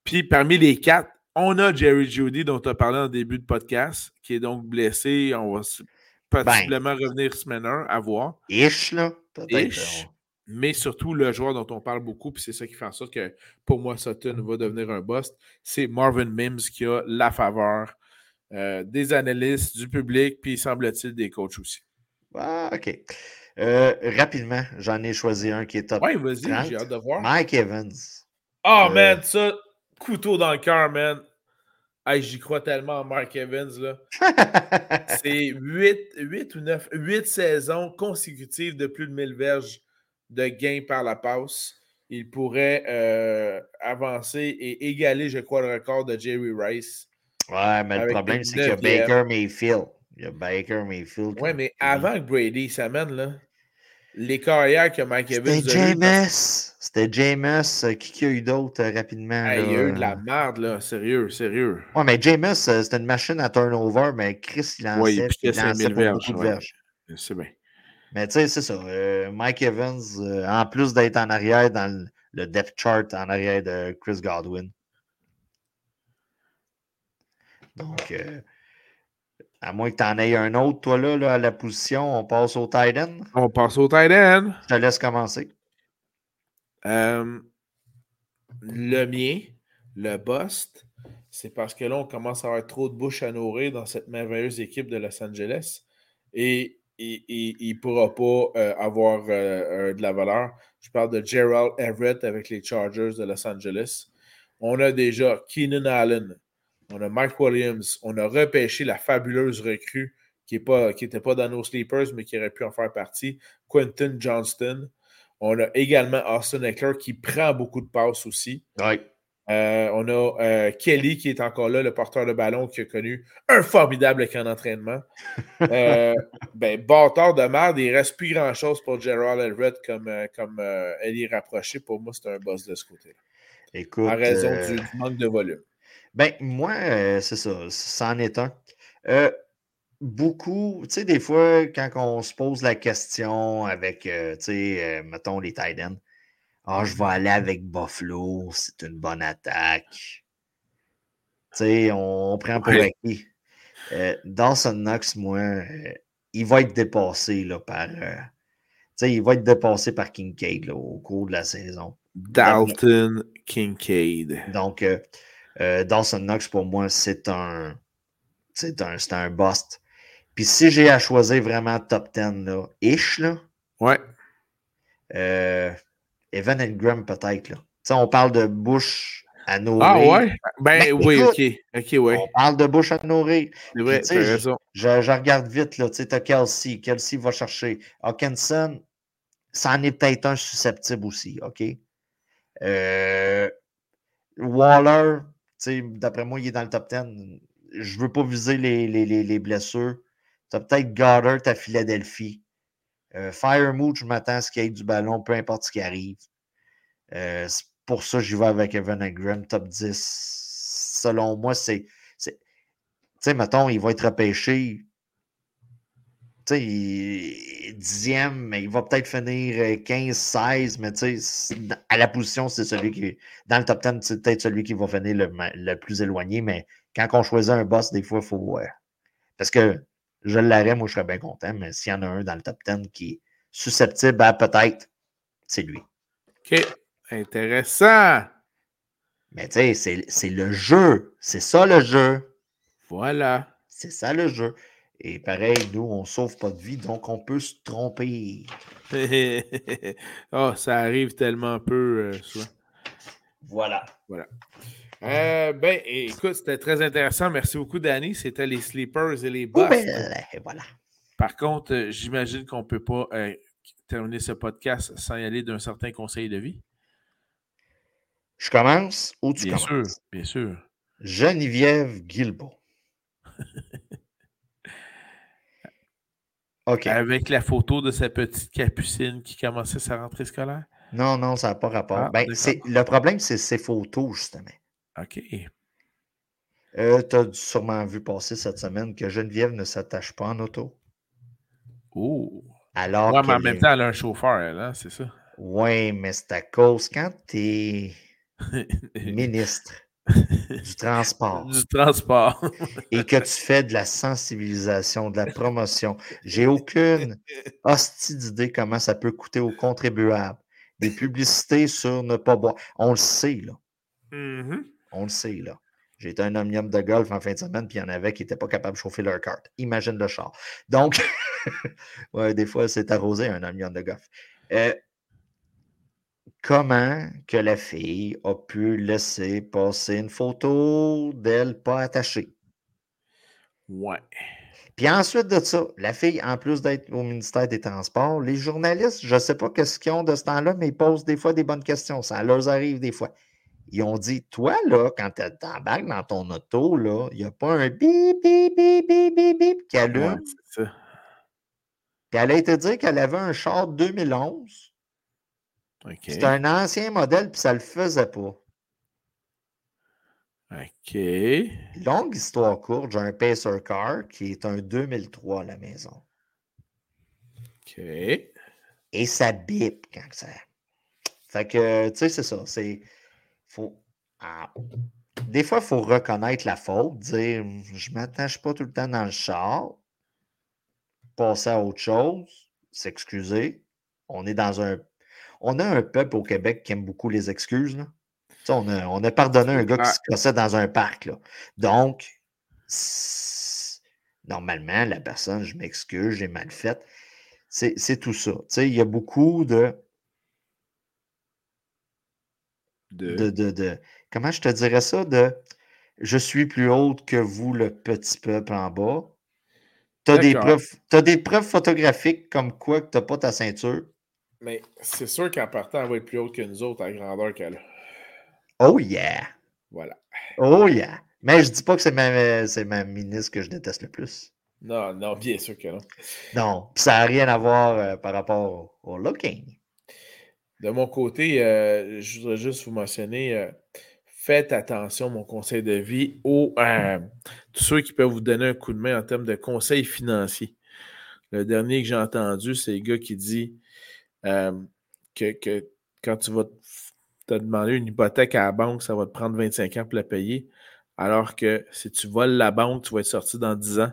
Puis, parmi les quatre, on a Jerry Judy, dont tu as parlé en début de podcast, qui est donc blessé. On va ben. possiblement revenir semaine 1 à voir. Ish, là. Peut-être mais surtout le joueur dont on parle beaucoup, puis c'est ça qui fait en sorte que pour moi, Sutton va devenir un bust, c'est Marvin Mims qui a la faveur euh, des analystes, du public, puis semble-t-il des coachs aussi. Ah, OK. Euh, rapidement, j'en ai choisi un qui est top. Oui, vas-y, j'ai hâte de voir. Mike Evans. Oh, man, ça, couteau dans le cœur, man. j'y crois tellement en Mark Evans. là. C'est 8, ou 9, 8 saisons consécutives de plus de 1000 verges de gains par la passe. Il pourrait euh, avancer et égaler, je crois, le record de Jerry Rice. Ouais, mais le problème, c'est qu'il y a Baker Mayfield. Il y a Baker Mayfield. Ouais, mais avant que Brady s'amène, là, les carrières que Mike Evans. C'était James. C'était James. Euh, qui, a eu d'autres euh, rapidement? il y a eu de la merde, là. Sérieux, sérieux. Ouais, mais James, euh, c'était une machine à turnover, mais Chris, il lançait. Oui, il lançait beaucoup de verges. C'est bien. Mais tu sais, c'est ça. Mike Evans, en plus d'être en arrière dans le, depth chart en arrière de Chris Godwin. Donc, à moins que tu en aies un autre, toi, là, là, à la position, on passe au tight end. On passe au tight end. Je te laisse commencer. Euh, le mien, le bust, c'est parce que là, on commence à avoir trop de bouches à nourrir dans cette merveilleuse équipe de Los Angeles. Et il ne pourra pas euh, avoir euh, de la valeur. Je parle de Gerald Everett avec les Chargers de Los Angeles. On a déjà Keenan Allen, on a Mike Williams, on a repêché la fabuleuse recrue qui n'était pas, dans nos sleepers, mais qui aurait pu en faire partie, Quentin Johnston. On a également Austin Eckler qui prend beaucoup de passes aussi. Euh, on a euh, Kelly qui est encore là, le porteur de ballon qui a connu un formidable camp d'entraînement. Euh, ben, bâtard de merde, il ne reste plus grand-chose pour Gerald Everett comme, comme elle est rapprochée. Pour moi, c'est un boss de ce côté-là. À raison du manque de volume. Ben, moi, euh, c'est ça, c'en est un. Euh, beaucoup, tu sais, des fois, quand on se pose la question avec, euh, tu sais, mettons les Titans, ah, je vais aller avec Buffalo, c'est une bonne attaque. Tu sais, on, prend pour acquis. Dawson Knox, moi, il va être dépassé là, par. tu sais, il va être dépassé par Kincaid au cours de la saison. Dalton Kincaid. Donc, euh, Dawson Knox, pour moi, c'est un, c'est un, un bust. Puis si j'ai à choisir vraiment top 10, là, ish, là. Ouais. Euh, Evan Ingram, peut-être, là. on parle de Bush à nourrir. Ah ouais? Ben, ben oui, ok. Ok, ouais. On parle de Bush à nourrir. C'est vrai, je, je, je, regarde vite, là. Tu sais, t'as Kelsey. Kelsey va chercher. Hawkinson, ça en est peut-être un susceptible aussi, ok? Euh, Waller, D'après moi, il est dans le top 10. Je ne veux pas viser les, les, les, blessures. Tu as peut-être Goddard à Philadelphie. Euh, Firemood, je m'attends à ce qu'il y ait du ballon, peu importe ce qui arrive. Euh, pour ça, j'y vais avec Evan Graham, top 10. Selon moi, c'est. Tu sais, mettons, il va être repêché tu sais, dixième, mais il va peut-être finir 15-16, euh, mais tu sais, à la position, c'est celui qui. Dans le top 10, c'est peut-être celui qui va finir le, plus éloigné, mais quand on choisit un boss, des fois, il faut. parce que je l'aurais, moi, je serais bien content, mais s'il y en a un dans le top 10 qui est susceptible à peut-être, c'est lui. OK. Intéressant. Mais tu sais, c'est le jeu. C'est ça le jeu. Voilà. C'est ça le jeu. Et pareil, nous, on ne sauve pas de vie, donc on peut se tromper. oh, ça arrive tellement peu, euh, Voilà. Voilà. Euh, ben, écoute, c'était très intéressant. Merci beaucoup, Danny. C'était les sleepers et les boss. voilà. Par contre, euh, j'imagine qu'on ne peut pas terminer ce podcast sans y aller d'un certain conseil de vie. Je commence ou tu bien commences? Sûr, bien sûr. Geneviève Guilbeault. Avec la photo de sa petite capucine qui commençait sa rentrée scolaire? Non, non, ça n'a pas rapport. Ah, ben, le problème, c'est ses photos, justement. OK. Euh, tu as sûrement vu passer cette semaine que Geneviève ne s'attache pas en auto. Oh. Alors ouais, mais en même temps, elle a un chauffeur, elle, hein, c'est ça? Oui, mais c'est à cause quand tu es ministre du transport. Du transport. et que tu fais de la sensibilisation, de la promotion. J'ai aucune hostie d'idée comment ça peut coûter aux contribuables. Des publicités sur ne pas boire. On le sait, là. Mm-hmm. On le sait, là. J'ai été un omnium de golf en fin de semaine, puis il y en avait qui n'étaient pas capables de chauffer leur carte. Imagine le char. Donc, ouais, des fois, c'est arrosé un omnium de golf. Euh, comment que la fille a pu laisser passer une photo d'elle pas attachée? Ouais. Puis ensuite de ça, la fille, en plus d'être au ministère des Transports, les journalistes, je ne sais pas ce qu'ils ont de ce temps-là, mais ils posent des fois des bonnes questions. Ça leur arrive des fois. Ils ont dit, toi, là, quand tu t'embarques dans ton auto, là, il n'y a pas un bip, bip, bip, bip, bip, bip qui allume. c'est ça. Puis elle a été dire qu'elle avait un char 2011. C'est un ancien modèle, puis ça ne le faisait pas. OK. Longue histoire courte, j'ai un Pacer Car qui est un 2003 à la maison. OK. Et ça bip quand ça. Fait que, tu sais, c'est ça. C'est. Faut. Ah, des fois, il faut reconnaître la faute, dire je ne m'attache pas tout le temps dans le char, passer à autre chose, s'excuser. On est dans un. On a un peuple au Québec qui aime beaucoup les excuses. Là. On a, on a, pardonné un gars qui se cassait dans un parc. Là. Donc, normalement, la personne, je m'excuse, j'ai mal fait. C'est tout ça. Il y a beaucoup de de... De, Comment je te dirais ça? De je suis plus haute que vous, le petit peuple en bas. Tu as, des preuves, as des preuves photographiques comme quoi que tu n'as pas ta ceinture? Mais c'est sûr qu'en partant, elle va être plus haute que nous autres à la grandeur qu'elle a. Oh yeah! Voilà. Oh yeah! Mais je dis pas que c'est ma, c'est ma ministre que je déteste le plus. Non, non, bien sûr que non. Non, ça n'a rien à voir euh, par rapport au, looking. De mon côté, euh, je voudrais juste vous mentionner, euh, faites attention, mon conseil de vie, aux tous ceux qui peuvent vous donner un coup de main en termes de conseils financiers. Le dernier que j'ai entendu, c'est le gars qui dit que, que, quand tu vas tu as demandé une hypothèque à la banque, ça va te prendre 25 ans pour la payer. Alors que si tu voles la banque, tu vas être sorti dans 10 ans.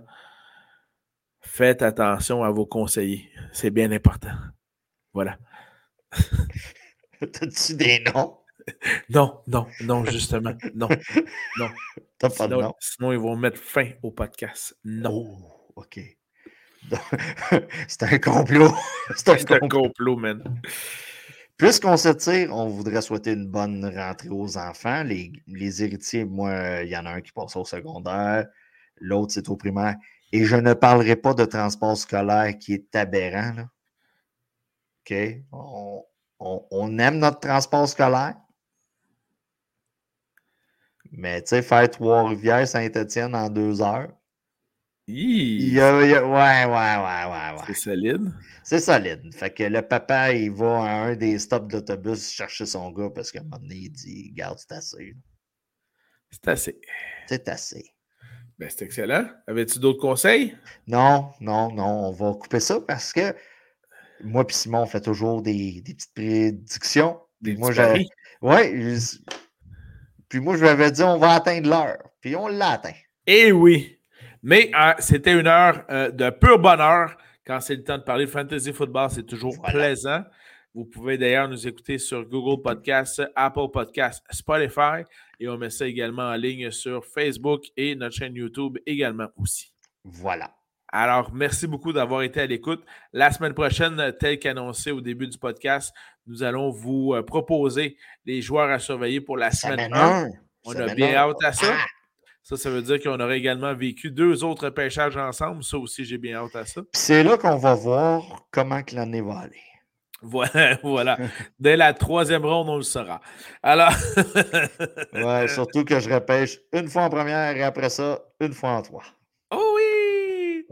Faites attention à vos conseillers. C'est bien important. Voilà. T'as-tu des noms? Non, non, non, justement. Non. Non. T'as pas sinon, de nom? Sinon, ils vont mettre fin au podcast. Non. Oh, OK. C'est un complot. C'est un, un, complot, man. Puisqu'on se tire, on voudrait souhaiter une bonne rentrée aux enfants. Les, héritiers, moi, il y en a un qui passe au secondaire, l'autre, c'est au primaire. Et je ne parlerai pas de transport scolaire qui est aberrant. OK? On, aime notre transport scolaire. Mais tu sais, faire Trois-Rivières, Saint-Étienne en deux heures. Il a, ouais, ouais, ouais, ouais, ouais. C'est solide. C'est solide. Fait que le papa, il va à un des stops d'autobus chercher son gars parce qu'à un moment donné, il dit Garde, c'est assez. C'est assez. C'est assez. Ben, c'est excellent. Avais-tu d'autres conseils? Non, non, non. On va couper ça parce que moi et Simon, on fait toujours des, des petites prédictions. Des moi, j'ai. Ouais. Puis moi, je lui avais dit on va atteindre l'heure. Puis on l'a atteint. Eh oui! Mais euh, c'était une heure euh, de pur bonheur. Quand c'est le temps de parler de fantasy football, c'est toujours plaisant. Vous pouvez d'ailleurs nous écouter sur Google Podcasts, Apple Podcasts, Spotify et on met ça également en ligne sur Facebook et notre chaîne YouTube également aussi. Voilà. Alors, merci beaucoup d'avoir été à l'écoute. La semaine prochaine, tel qu'annoncé au début du podcast, nous allons vous euh, proposer les joueurs à surveiller pour la semaine 1. On a bien hâte à ça. Ah! Ça, ça veut dire qu'on aurait également vécu deux autres pêchages ensemble. Ça aussi, j'ai bien hâte à ça. C'est là qu'on va voir comment que l'année va aller. Voilà, voilà. Dès la troisième ronde, on le saura. Alors. ouais, surtout que je repêche une fois en première et après ça, une fois en trois.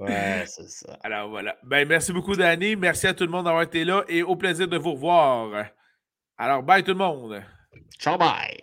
Ouais, c'est ça. Alors voilà. Ben, merci beaucoup, Danny. Merci à tout le monde d'avoir été là et au plaisir de vous revoir. Alors, bye tout le monde. Ciao, bye.